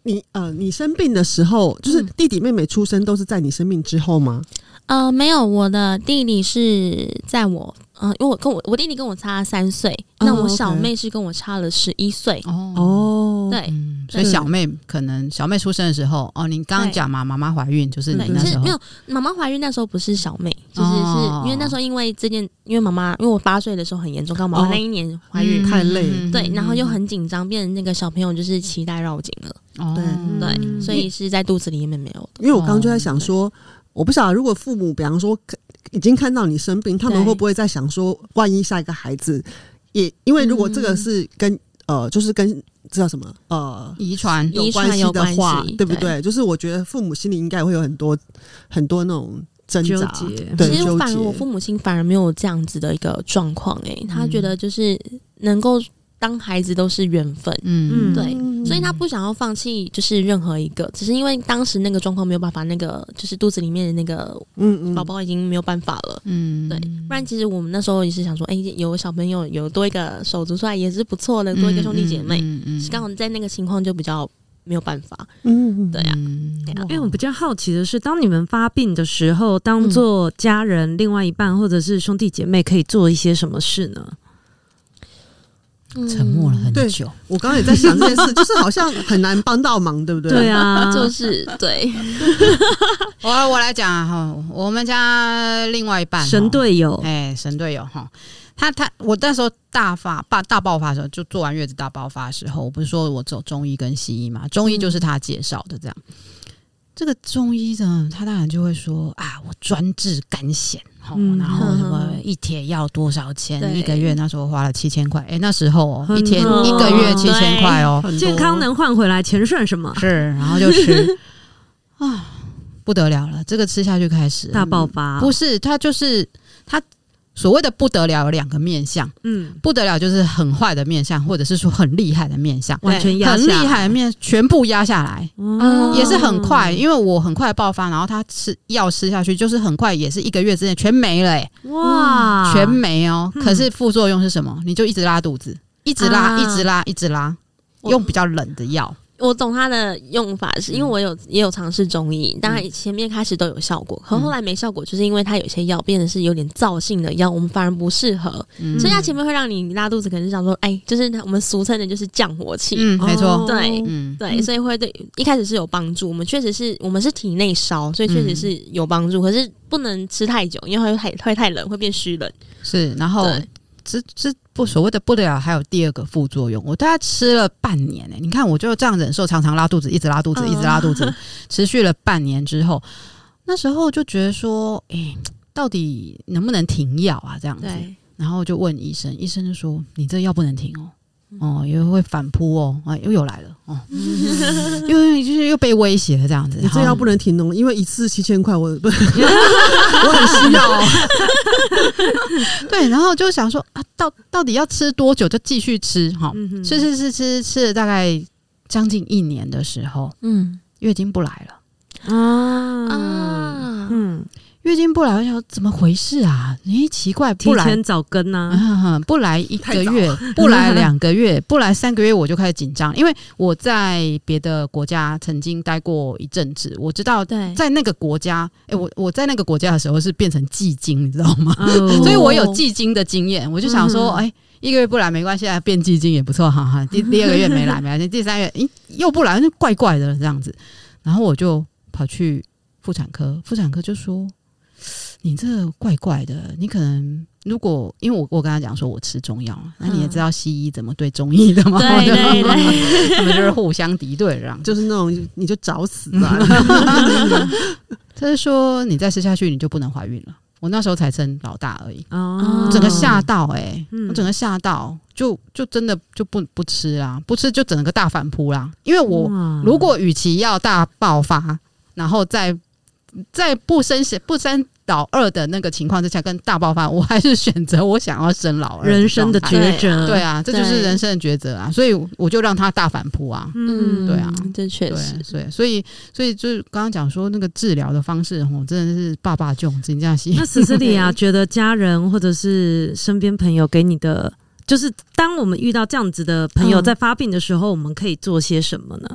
你呃你生病的时候，就是弟弟妹妹出生都是在你生病之后吗？呃，没有，我的弟弟是在我。嗯，因为我跟我我弟弟跟我差三岁，哦、那我小妹是跟我差了十一岁哦。对，嗯、所以小妹可能小妹出生的时候，哦，你刚刚讲嘛，妈妈怀孕就是你那时候没有妈妈怀孕那时候不是小妹，就是是因为那时候因为这件，因为妈妈因为我八岁的时候很严重，刚妈妈那一年怀孕、哦嗯、太累，对，然后又很紧张，变成那个小朋友就是脐带绕颈了，哦、对对，所以是在肚子里面没有的。因为我刚刚就在想说，我不晓得如果父母比方说。已经看到你生病，他们会不会在想说，万一下一个孩子也因为如果这个是跟、嗯、呃，就是跟知道什么呃遗传有关系的话，对不对？对就是我觉得父母心里应该会有很多很多那种挣扎。其实反而我父母亲反而没有这样子的一个状况，诶，他觉得就是能够。当孩子都是缘分，嗯，对，所以他不想要放弃，就是任何一个，只是因为当时那个状况没有办法，那个就是肚子里面的那个，嗯宝宝已经没有办法了，嗯，对，不然其实我们那时候也是想说，哎、欸，有小朋友有多一个手足出来也是不错的，多一个兄弟姐妹，嗯嗯，刚好在那个情况就比较没有办法，嗯，对呀，因为我比较好奇的是，当你们发病的时候，当做家人、另外一半或者是兄弟姐妹，可以做一些什么事呢？沉默了很久，我刚刚也在想这件事，[LAUGHS] 就是好像很难帮到忙，对不对？对啊，[LAUGHS] 就是对。我 [LAUGHS] 我来讲哈，我们家另外一半神队友，哎，神队友哈，他他我那时候大发大大爆发的时候，就做完月子大爆发的时候，我不是说我走中医跟西医嘛，中医就是他介绍的这样。这个中医呢，他当然就会说啊，我专治肝癬，嗯、然后什么一帖要多少钱？一个月那时候花了七千块，哎，那时候哦，一天一个月七千块哦，健康能换回来钱算什么？是，然后就吃 [LAUGHS] 啊，不得了了，这个吃下去开始大爆发，不是他就是他。所谓的不得了有两个面相，嗯，不得了就是很坏的面相，或者是说很厉害的面相，完全压很厉害的面全部压下来，嗯，也是很快，因为我很快爆发，然后他吃药吃下去就是很快，也是一个月之内全没了，欸，哇，全没哦。可是副作用是什么？你就一直拉肚子，一直拉，一直拉，一直拉，用比较冷的药。我懂他的用法，是因为我有也有尝试中医，当然前面开始都有效果，可后来没效果，就是因为它有些药变得是有点燥性的药，我们反而不适合，嗯、所以它前面会让你拉肚子，可能是想说，哎，就是我们俗称的就是降火气，嗯，没错，对，嗯，对，所以会对一开始是有帮助，我们确实是我们是体内烧，所以确实是有帮助，可是不能吃太久，因为会太会太冷，会变虚冷，是，然后。这这不所谓的不得了，还有第二个副作用。我大概吃了半年呢、欸，你看我就这样忍受，常常拉肚子，一直拉肚子，一直拉肚子，持续了半年之后，那时候就觉得说，哎、欸，到底能不能停药啊？这样子，然后就问医生，医生就说，你这药不能停哦。哦，因为会反扑哦，啊，又有来了哦，[LAUGHS] 因为就是又被威胁了这样子，你这药不能停哦，因为一次七千块，我不，[LAUGHS] 我很需要。[LAUGHS] 对，然后就想说啊，到到底要吃多久就继续吃哈，吃吃吃吃吃了大概将近一年的时候，嗯，月经不来了。啊啊，嗯。月经不来，我想怎么回事啊？诶，奇怪，不前早更呢、啊？不来一个月，不来两个月，不来三个月，我就开始紧张，因为我在别的国家曾经待过一阵子，我知道在那个国家，诶，我我在那个国家的时候是变成季经，你知道吗？哦、[LAUGHS] 所以我有季经的经验，我就想说，诶，一个月不来没关系啊，变季经也不错，哈哈。第第二个月没来没关系，第三月，诶，又不来，就怪怪的这样子，然后我就跑去妇产科，妇产科就说。你这怪怪的，你可能如果因为我我跟他讲说我吃中药，那你也知道西医怎么对中医的吗？[LAUGHS] 对对对，他们就是互相敌对，这样就是那种你就找死吧。[LAUGHS] [LAUGHS] 他是说你再吃下去你就不能怀孕了。我那时候才生老大而已，哦，整个吓到哎、欸，我整个吓到，就就真的就不不吃啦，不吃就整个大反扑啦。因为我如果与其要大爆发，然后再再不生不生。老二的那个情况之下，跟大爆发，我还是选择我想要生老二。人生的抉择，对啊，这就是人生的抉择啊！所以我就让他大反扑啊！嗯，对啊，这确实，对，所以所以就是刚刚讲说那个治疗的方式，吼，真的是爸爸救，真这样写。那 Cecilia [LAUGHS] 觉得家人或者是身边朋友给你的，就是当我们遇到这样子的朋友在发病的时候，我们可以做些什么呢？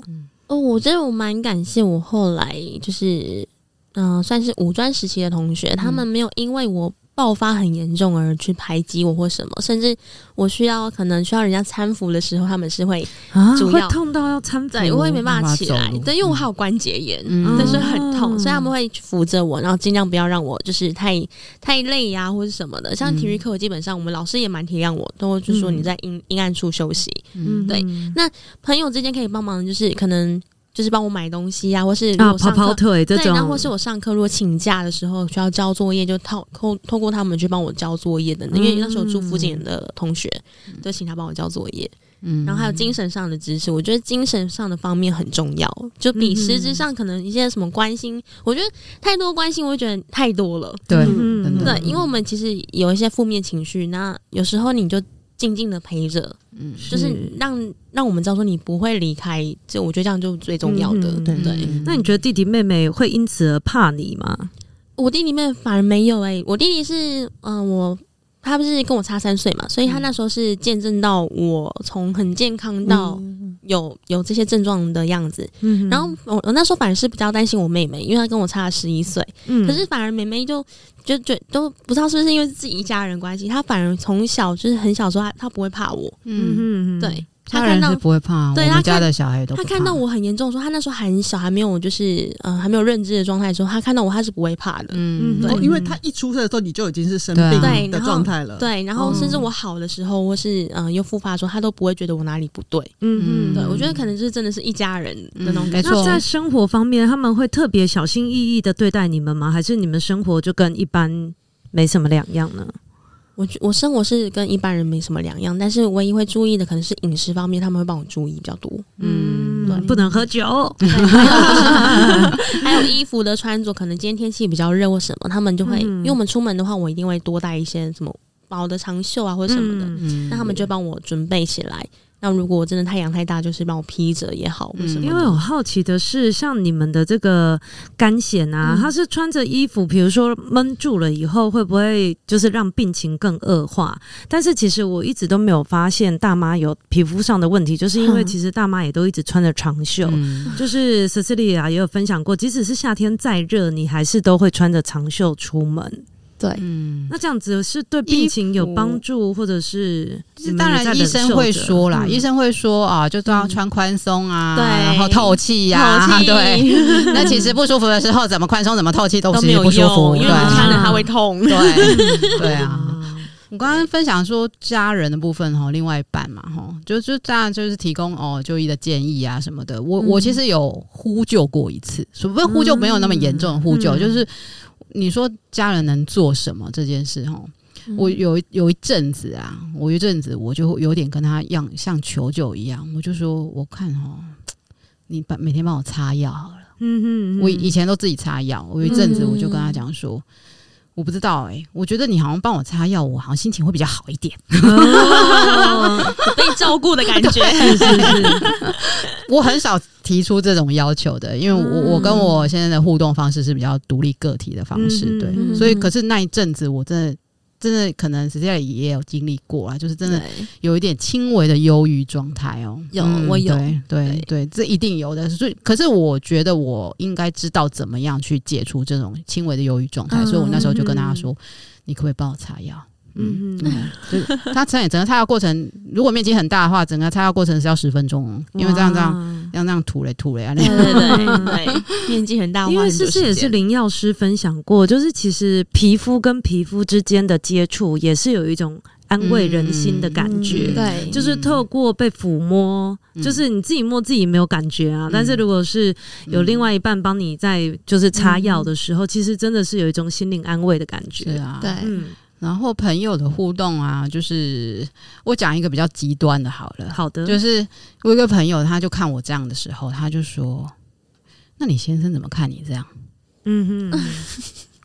哦，我觉得我蛮感谢我后来就是。嗯、呃，算是五专时期的同学，他们没有因为我爆发很严重而去排挤我或什么，甚至我需要可能需要人家搀扶的时候，他们是会啊、会痛到要搀扶，对，我也没办法起来，对，因为我还有关节炎，嗯、但是很痛，所以他们会扶着我，然后尽量不要让我就是太太累呀、啊、或者什么的。像体育课，基本上我们老师也蛮体谅我，都会就说你在阴阴暗处休息，嗯，对。那朋友之间可以帮忙，就是可能。就是帮我买东西呀、啊，或是啊跑跑腿这种，对，然后或是我上课如果请假的时候需要交作业，就透透透过他们去帮我交作业的。因为那时候住附近的同学，嗯、就请他帮我交作业。嗯，然后还有精神上的支持，我觉得精神上的方面很重要，就比实质上可能一些什么关心，嗯、我觉得太多关心，我会觉得太多了。对，嗯、对，因为我们其实有一些负面情绪，那有时候你就。静静的陪着，嗯，就是让让我们知道说你不会离开，就我觉得这样就最重要的，对不对？那你觉得弟弟妹妹会因此而怕你吗？我弟弟妹妹反而没有哎、欸，我弟弟是，嗯、呃，我他不是跟我差三岁嘛，所以他那时候是见证到我从很健康到。有有这些症状的样子，嗯、然后我我那时候反而是比较担心我妹妹，因为她跟我差了十一岁，嗯、可是反而妹妹就就就都不知道是不是因为自己一家人关系，他反而从小就是很小时候他他不会怕我，嗯嗯，对。他看到不会怕，对他家的小孩都他看到我很严重的时候，他那时候还小，还没有就是嗯还没有认知的状态的时候，他看到我他是不会怕的，嗯，对，因为他一出生的时候你就已经是生病的状态了，对，然后甚至我好的时候或是嗯又复发的时候，他都不会觉得我哪里不对，嗯嗯，对我觉得可能就是真的是一家人的那种感觉。那在生活方面，他们会特别小心翼翼的对待你们吗？还是你们生活就跟一般没什么两样呢？我我生活是跟一般人没什么两样，但是唯一会注意的可能是饮食方面，他们会帮我注意比较多。嗯，对，不能喝酒，[LAUGHS] 还有衣服的穿着，可能今天天气比较热或什么，他们就会，嗯、因为我们出门的话，我一定会多带一些什么薄的长袖啊或者什么的，那、嗯、他们就帮我准备起来。那如果真的太阳太大，就是帮我披着也好。为什么？因为我好奇的是，像你们的这个干癣啊，它是穿着衣服，比如说闷住了以后，会不会就是让病情更恶化？但是其实我一直都没有发现大妈有皮肤上的问题，就是因为 [LAUGHS] 其实大妈也都一直穿着长袖。嗯、就是 Cecilia 也有分享过，即使是夏天再热，你还是都会穿着长袖出门。对，嗯，那这样子是对病情有帮助，或者是当然医生会说啦，医生会说啊，就都要穿宽松啊，对，然后透气呀，[LAUGHS] 对。那其实不舒服的时候，怎么宽松怎么透气都是不舒服，因为穿了它会痛。对，[LAUGHS] 对啊。我刚刚分享说家人的部分哈，另外一半嘛哈，就就这样，就是提供哦就医的建议啊什么的。我我其实有呼救过一次，所谓呼救没有那么严重的呼救，就是。你说家人能做什么这件事？哈，我有有一阵子啊，我有一阵子我就有点跟他一样，像求救一样，我就说，我看哈，你把每天帮我擦药好了。嗯哼，我以前都自己擦药，我有一阵子我就跟他讲说，我不知道哎、欸，我觉得你好像帮我擦药，我好像心情会比较好一点，哦、[LAUGHS] 被照顾的感觉。[LAUGHS] 是是是，我很少提出这种要求的，因为我我跟我现在的互动方式是比较独立个体的方式，嗯、对，所以可是那一阵子我真的。真的可能实际上也有经历过啊，就是真的有一点轻微的忧郁状态哦。有，我有，对对对，这一定有的。所以，可是我觉得我应该知道怎么样去解除这种轻微的忧郁状态，所以我那时候就跟大家说：“你可不可以帮我擦药？”嗯嗯，就是他擦整个擦药过程，如果面积很大的话，整个擦药过程是要十分钟哦，因为这样这样这样这样涂嘞涂嘞啊，对对对对，面积很大，因为诗诗也是林药师分享过，就是其实皮肤跟皮肤之间的接触也是有一种安慰人心的感觉，对，就是透过被抚摸，就是你自己摸自己没有感觉啊，但是如果是有另外一半帮你在就是擦药的时候，其实真的是有一种心灵安慰的感觉，是啊，对，嗯。然后朋友的互动啊，就是我讲一个比较极端的，好了，好的，就是我有一个朋友，他就看我这样的时候，他就说：“那你先生怎么看你这样？”嗯哼，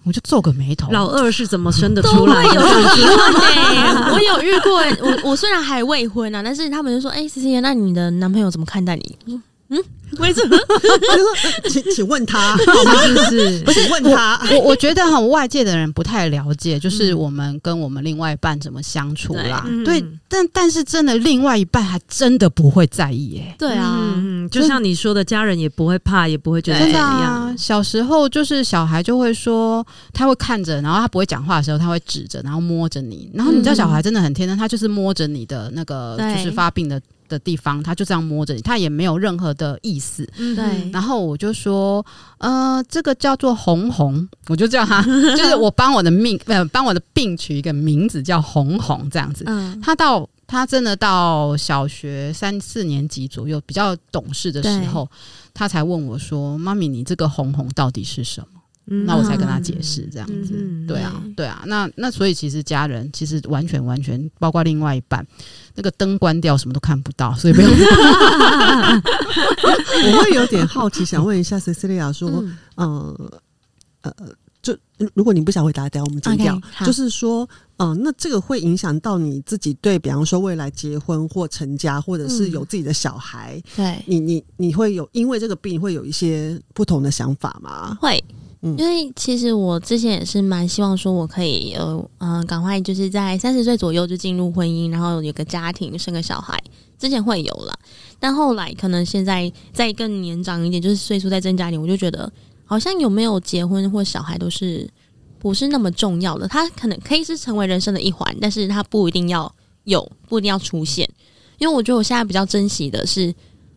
我就皱个眉头，老二是怎么生的出来的？有疑问我有遇过，我我虽然还未婚啊，但是他们就说：“哎思思姐那你的男朋友怎么看待你？”嗯。为什么？[LAUGHS] 请请问他，是是 [LAUGHS] 不是？请问他，我我觉得哈，外界的人不太了解，就是我们跟我们另外一半怎么相处啦。对，但但是真的，另外一半还真的不会在意哎。对啊，嗯就像你说的，家人也不会怕，也不会觉得怎么样。小时候就是小孩就会说，他会看着，然后他不会讲话的时候，他会指着，然后摸着你。然后你知道，小孩真的很天真，他就是摸着你的那个，就是发病的。的地方，他就这样摸着你，他也没有任何的意思。嗯，对。然后我就说，呃，这个叫做红红，[LAUGHS] 我就叫他，就是我帮我的命，[LAUGHS] 呃，帮我的病取一个名字叫红红，这样子。嗯。他到他真的到小学三四年级左右，比较懂事的时候，他才问我说：“妈咪，你这个红红到底是什么？”嗯，那我才跟他解释这样子。嗯，对啊，对啊。那那所以其实家人其实完全完全包括另外一半。那个灯关掉，什么都看不到，所以不用。[LAUGHS] [LAUGHS] 我会有点好奇，想问一下 Cecilia 说，嗯、呃，呃，就如果你不想回答掉，我们剪掉。Okay, 就是说，嗯、呃，那这个会影响到你自己对，比方说未来结婚或成家，或者是有自己的小孩，嗯、对你，你你会有因为这个病会有一些不同的想法吗？会。因为其实我之前也是蛮希望说，我可以呃嗯，赶快就是在三十岁左右就进入婚姻，然后有个家庭，生个小孩。之前会有了，但后来可能现在再更年长一点，就是岁数再增加一点，我就觉得好像有没有结婚或小孩都是不是那么重要的。他可能可以是成为人生的一环，但是他不一定要有，不一定要出现。因为我觉得我现在比较珍惜的是。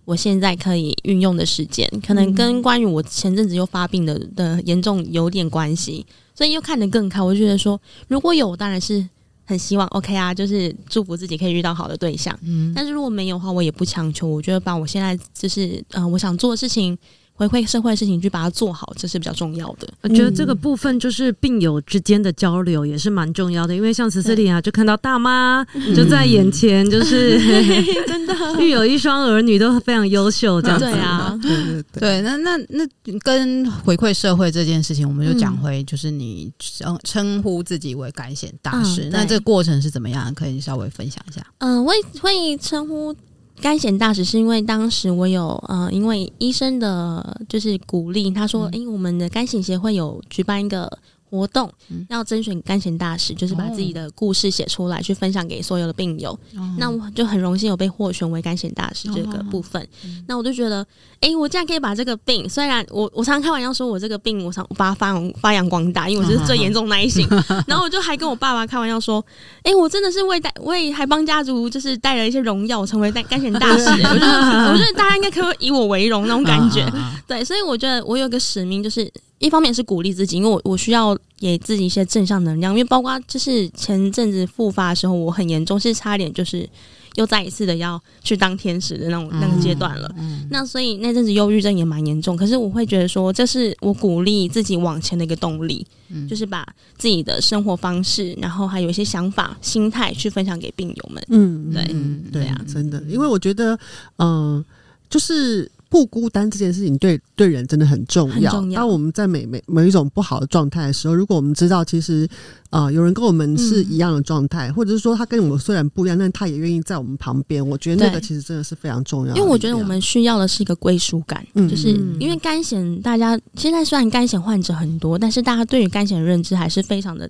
我现在可以运用的时间，可能跟关于我前阵子又发病的的严重有点关系，所以又看得更开。我就觉得说，如果有，当然是很希望 OK 啊，就是祝福自己可以遇到好的对象。嗯，但是如果没有的话，我也不强求。我觉得把我现在就是呃，我想做的事情。回馈社会的事情去把它做好，这是比较重要的。我觉得这个部分就是病友之间的交流也是蛮重要的，因为像 Cecilia 就看到大妈就在眼前，就是 [LAUGHS] 真的 [LAUGHS] 育有一双儿女都非常优秀，这样子。对啊，对对对。那那那跟回馈社会这件事情，我们就讲回，就是你称称呼自己为感显大使，那这个过程是怎么样？可以稍微分享一下。嗯，我会称呼。干显大使是因为当时我有呃，因为医生的就是鼓励，他说：“哎、嗯欸，我们的干显协会有举办一个。”活动要甄选干显大使，就是把自己的故事写出来，去分享给所有的病友。那我就很荣幸有被获选为干显大使这个部分。那我就觉得，哎，我竟然可以把这个病，虽然我我常常开玩笑说我这个病，我想我把它发扬发扬光大，因为我是最严重那一型。[LAUGHS] 然后我就还跟我爸爸开玩笑说，哎，我真的是为带为还帮家族就是带了一些荣耀，成为干干显大使。[LAUGHS] 我觉得我觉得大家应该可以以我为荣那种感觉。对，所以我觉得我有个使命就是。一方面是鼓励自己，因为我我需要给自己一些正向能量，因为包括就是前阵子复发的时候，我很严重，是差点就是又再一次的要去当天使的那种那个阶段了。嗯嗯、那所以那阵子忧郁症也蛮严重，可是我会觉得说，这是我鼓励自己往前的一个动力，嗯、就是把自己的生活方式，然后还有一些想法、心态去分享给病友们。嗯，对，嗯，对啊，真的，因为我觉得，嗯、呃，就是。不孤单这件事情对对人真的很重要。重要。当我们在每每每一种不好的状态的时候，如果我们知道其实啊、呃、有人跟我们是一样的状态，嗯、或者是说他跟我们虽然不一样，但他也愿意在我们旁边，我觉得那个其实真的是非常重要。因为我觉得我们需要的是一个归属感，嗯、就是因为干癬，大家现在虽然干癬患者很多，但是大家对于干癬的认知还是非常的。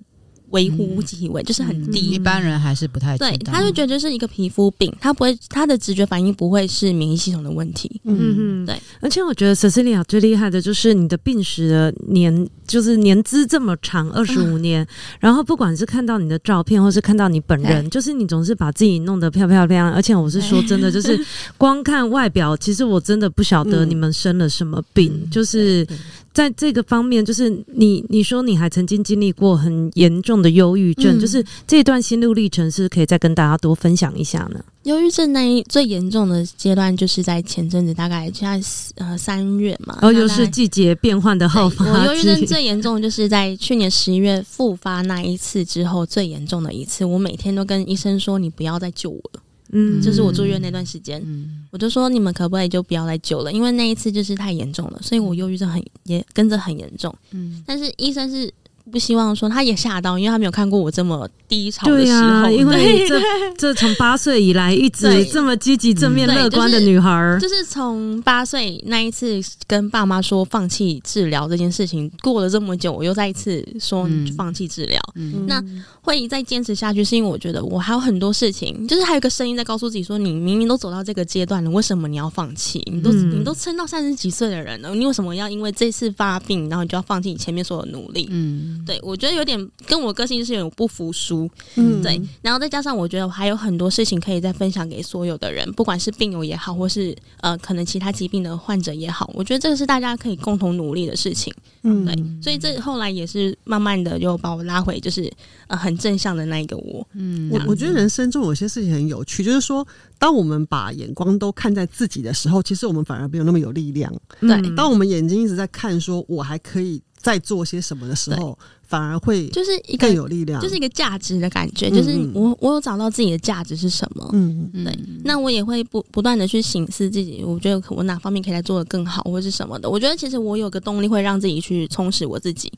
微乎其微，就是很低，一般人还是不太知道。对，他就觉得就是一个皮肤病，他不会，他的直觉反应不会是免疫系统的问题。嗯嗯，对。而且我觉得 Cecilia 最厉害的就是你的病史的年，就是年资这么长，二十五年。然后不管是看到你的照片，或是看到你本人，就是你总是把自己弄得漂漂亮。而且我是说真的，就是 [LAUGHS] 光看外表，其实我真的不晓得你们生了什么病，就是。在这个方面，就是你你说你还曾经经历过很严重的忧郁症，嗯、就是这段心路历程，是可以再跟大家多分享一下呢？忧郁症那一最严重的阶段，就是在前阵子，大概现在呃三月嘛，然后又是季节变换的后发。我忧郁症 [LAUGHS] 最严重的就是在去年十一月复发那一次之后最严重的一次，我每天都跟医生说：“你不要再救我了。”嗯，就是我住院那段时间，嗯、我就说你们可不可以就不要来救了，因为那一次就是太严重了，所以我忧郁症很也跟着很严重。嗯，但是医生是。不希望说，他也吓到，因为他没有看过我这么低潮的时候。对啊，因为 [LAUGHS] 这这从八岁以来一直这么积极、正面、乐观的女孩，就是从八岁那一次跟爸妈说放弃治疗这件事情，过了这么久，我又再一次说放弃治疗。嗯、那会再坚持下去，是因为我觉得我还有很多事情，就是还有一个声音在告诉自己说：你明明都走到这个阶段了，为什么你要放弃？你都、嗯、你都撑到三十几岁的人了，你为什么要因为这次发病，然后你就要放弃你前面所有的努力？嗯。对，我觉得有点跟我个性是有点不服输，嗯，对，然后再加上我觉得我还有很多事情可以再分享给所有的人，不管是病友也好，或是呃可能其他疾病的患者也好，我觉得这个是大家可以共同努力的事情，嗯，对，所以这后来也是慢慢的又把我拉回就是呃很正向的那一个我，嗯，我我觉得人生中有些事情很有趣，就是说当我们把眼光都看在自己的时候，其实我们反而没有那么有力量，对，当我们眼睛一直在看说我还可以。在做些什么的时候，反而会就是一个更有力量，就是一个价值的感觉。就是我我有找到自己的价值是什么，嗯，对。那我也会不不断的去醒思自己，我觉得我哪方面可以来做的更好，或是什么的。我觉得其实我有个动力会让自己去充实我自己，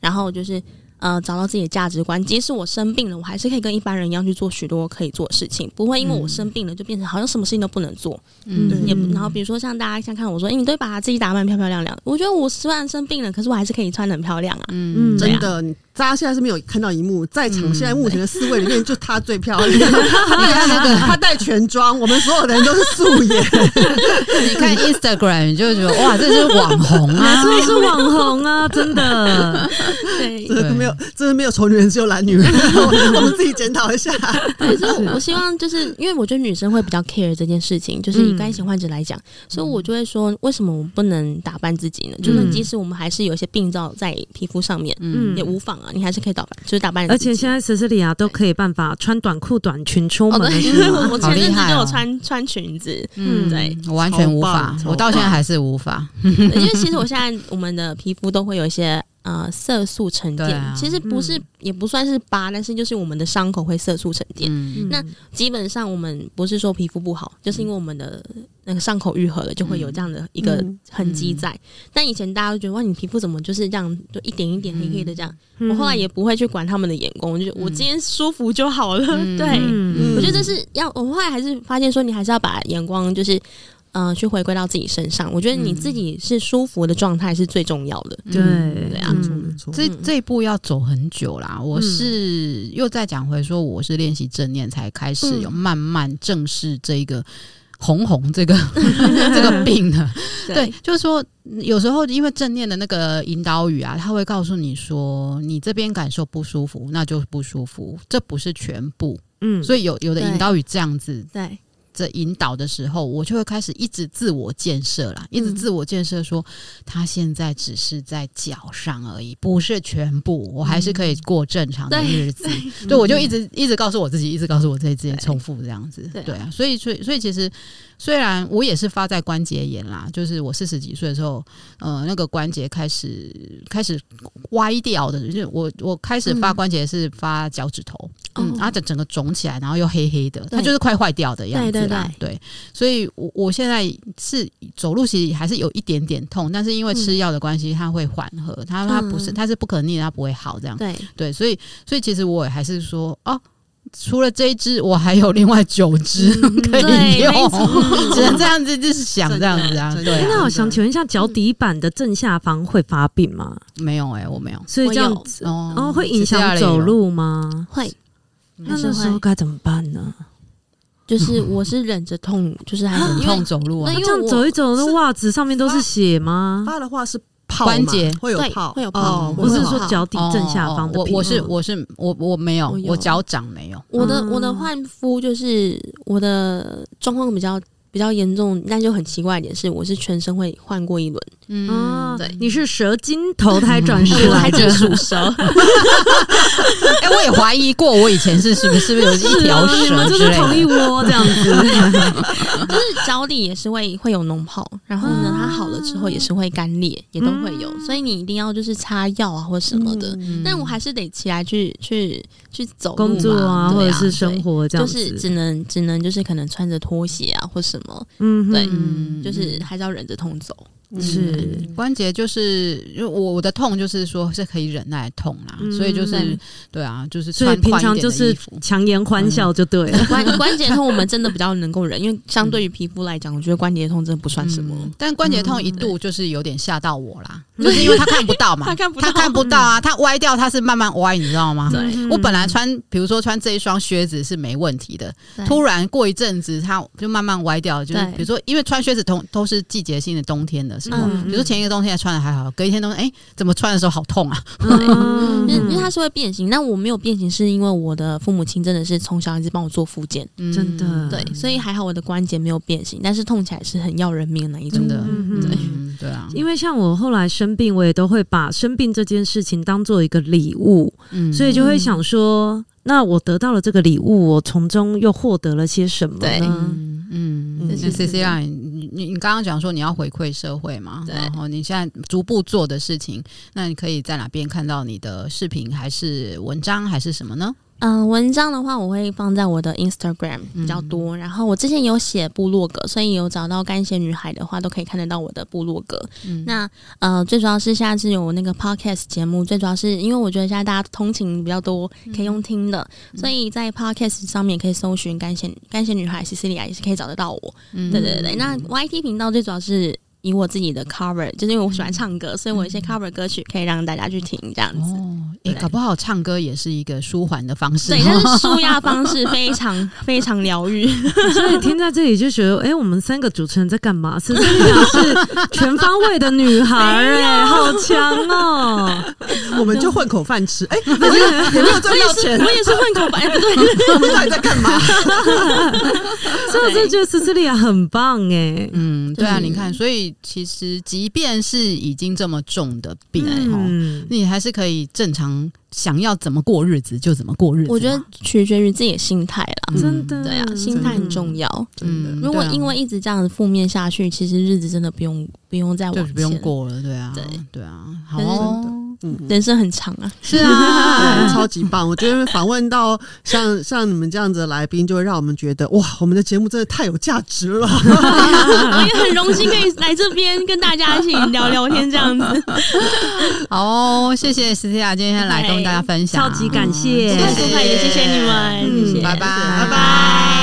然后就是。呃，找到自己的价值观，即使我生病了，我还是可以跟一般人一样去做许多可以做的事情，不会因为我生病了就变成好像什么事情都不能做。嗯，也然后比如说像大家像看我说，哎、欸，你都把自己打扮漂漂亮亮。我觉得我虽然生病了，可是我还是可以穿的很漂亮啊。嗯，真的。大家现在是没有看到一幕，在场现在目前的四位里面，就她最漂亮。[LAUGHS] 你看那个，她带全妆，我们所有的人都是素颜。你看 Instagram，你就觉得哇，这是网红啊，这是网红啊，真的。[LAUGHS] 对，真的没有，真的没有丑女人，只有懒女人。我们自己检讨一下。对，所以我希望就是因为我觉得女生会比较 care 这件事情，就是以干癬患者来讲，所以我就会说，为什么我们不能打扮自己呢？就是即使我们还是有一些病灶在皮肤上面，嗯，也无妨啊。你还是可以打扮，就是打扮。而且现在 Cecilia 都可以办法穿短裤、短裙出门。[LAUGHS] 我前阵子就有穿穿裙子，嗯，对，我完全无法，我到现在还是无法。因为其实我现在我们的皮肤都会有一些。呃，色素沉淀，啊、其实不是，嗯、也不算是疤，但是就是我们的伤口会色素沉淀。嗯、那基本上我们不是说皮肤不好，嗯、就是因为我们的那个伤口愈合了，就会有这样的一个痕迹在。嗯嗯、但以前大家都觉得哇，你皮肤怎么就是这样，就一点一点黑黑的这样。嗯、我后来也不会去管他们的眼光，我就我今天舒服就好了。嗯、[LAUGHS] 对，嗯、我觉得这是要。我后来还是发现说，你还是要把眼光就是。嗯、呃，去回归到自己身上，我觉得你自己是舒服的状态是最重要的。对、嗯，对啊，嗯、这这一步要走很久啦。我是又再讲回说，我是练习正念才开始有慢慢正视这一个红红这个 [LAUGHS] 这个病呢。对，对，就是说有时候因为正念的那个引导语啊，他会告诉你说，你这边感受不舒服，那就不舒服，这不是全部。嗯，所以有有的引导语这样子。对。对的引导的时候，我就会开始一直自我建设啦，一直自我建设说，他现在只是在脚上而已，不是全部，我还是可以过正常的日子。对，我就一直一直告诉我自己，一直告诉我自己，自己重复这样子。对啊，所以所以所以其实。虽然我也是发在关节炎啦，就是我四十几岁的时候，呃，那个关节开始开始歪掉的，就是我我开始发关节是发脚趾头，嗯，然后整整个肿起来，然后又黑黑的，它就是快坏掉的样子啦。对，所以我我现在是走路其实还是有一点点痛，但是因为吃药的关系，它会缓和，它它不是它是不可逆，它不会好这样。对对，所以所以其实我也还是说哦。除了这一只，我还有另外九只 [LAUGHS] 可以用，[LAUGHS] 只能这样子，就是想这样子啊。对，那我想请问一下，脚底板的正下方会发病吗？没有哎，我没有。所以这样子哦，会影响走路吗？会。那那时候该怎么办呢？就是我是忍着痛，就是还很痛走路啊。那这样走一走，那袜子上面都是血吗？发的话是。关节会有泡，会有泡，不是说脚底正下方的。我我是我是我我没有，我脚掌没有。我的我的换肤就是我的状况比较比较严重，但就很奇怪一点是，我是全身会换过一轮。嗯，对，你是蛇精投胎转世来着，[LAUGHS] 属蛇。[LAUGHS] 哎，我也怀疑过，我以前是是不是是不是有一条蛇，[LAUGHS] 就是同一窝这样子。就是脚底也是会会有脓泡，然后呢，它好了之后也是会干裂，也都会有，所以你一定要就是擦药啊或什么的。但我还是得起来去去去走工作啊，或者是生活这样子，就是只能只能就是可能穿着拖鞋啊或什么。嗯，对，就是还是要忍着痛走。是关节，就是因为我我的痛就是说是可以忍耐痛啦，所以就是对啊，就是穿宽一点的衣服，强颜欢笑就对了。关关节痛我们真的比较能够忍，因为 [LAUGHS] 相对于皮肤来讲，我觉得关节痛真的不算什么。但关节痛一度就是有点吓到我啦，就是因为他看不到嘛，[LAUGHS] 他看不他看不到啊，他歪掉，他是慢慢歪，你知道吗？我本来穿，比如说穿这一双靴子是没问题的，突然过一阵子，它就慢慢歪掉，就是比如说因为穿靴子同都是季节性的，冬天的。嗯，比如说前一个冬天还穿的还好，隔一天冬天，哎，怎么穿的时候好痛啊？对，[LAUGHS] 因为因为它是会变形，那我没有变形，是因为我的父母亲真的是从小一直帮我做复健，真的，对，所以还好我的关节没有变形，但是痛起来是很要人命的那一种。的，对，对啊，因为像我后来生病，我也都会把生病这件事情当做一个礼物，嗯，所以就会想说，那我得到了这个礼物，我从中又获得了些什么呢？嗯，那 Cecilia，你你你刚刚讲说你要回馈社会嘛？然后你现在逐步做的事情，那你可以在哪边看到你的视频，还是文章，还是什么呢？嗯、呃，文章的话我会放在我的 Instagram 比较多，嗯、然后我之前有写部落格，所以有找到干鞋女孩的话，都可以看得到我的部落格。嗯、那呃，最主要是现在是有那个 Podcast 节目，最主要是因为我觉得现在大家通勤比较多，可以用听的，嗯、所以在 Podcast 上面可以搜寻干鞋干鞋女孩 Cecilia 也是可以找得到我。嗯、对对对，那 YT 频道最主要是。以我自己的 cover，就是因为我喜欢唱歌，所以我一些 cover 歌曲可以让大家去听，这样子。哦，哎，搞不好唱歌也是一个舒缓的方式。对，但是 [LAUGHS] 舒压方式非常非常疗愈。[LAUGHS] 所以听在这里就觉得，哎，我们三个主持人在干嘛？是真的是全方位的女孩，哎，好强哦！[LAUGHS] 我们就混口饭吃，哎，也没有也没有赚到钱，我也是混口饭，不对，我们到底在干嘛？所以我就觉得 Cecilia 很棒，哎，嗯，对啊，你看，所以。其实，即便是已经这么重的病，嗯，你还是可以正常想要怎么过日子就怎么过日子。我觉得取决于自己的心态啦，真的，对啊，心态很重要。嗯，如果因为一直这样子负面下去，其实日子真的不用不用再往前，不用过了。对啊，对对啊，好。嗯，人生很长啊，是啊，[LAUGHS] 超级棒！我觉得访问到像像你们这样子的来宾，就会让我们觉得哇，我们的节目真的太有价值了。[LAUGHS] 我也很荣幸可以来这边跟大家一起聊聊天，这样子。[LAUGHS] 好哦，谢谢 Cecilia 今天来跟大家分享，超级感谢，谢谢，也谢谢你们，谢谢，拜拜，拜拜。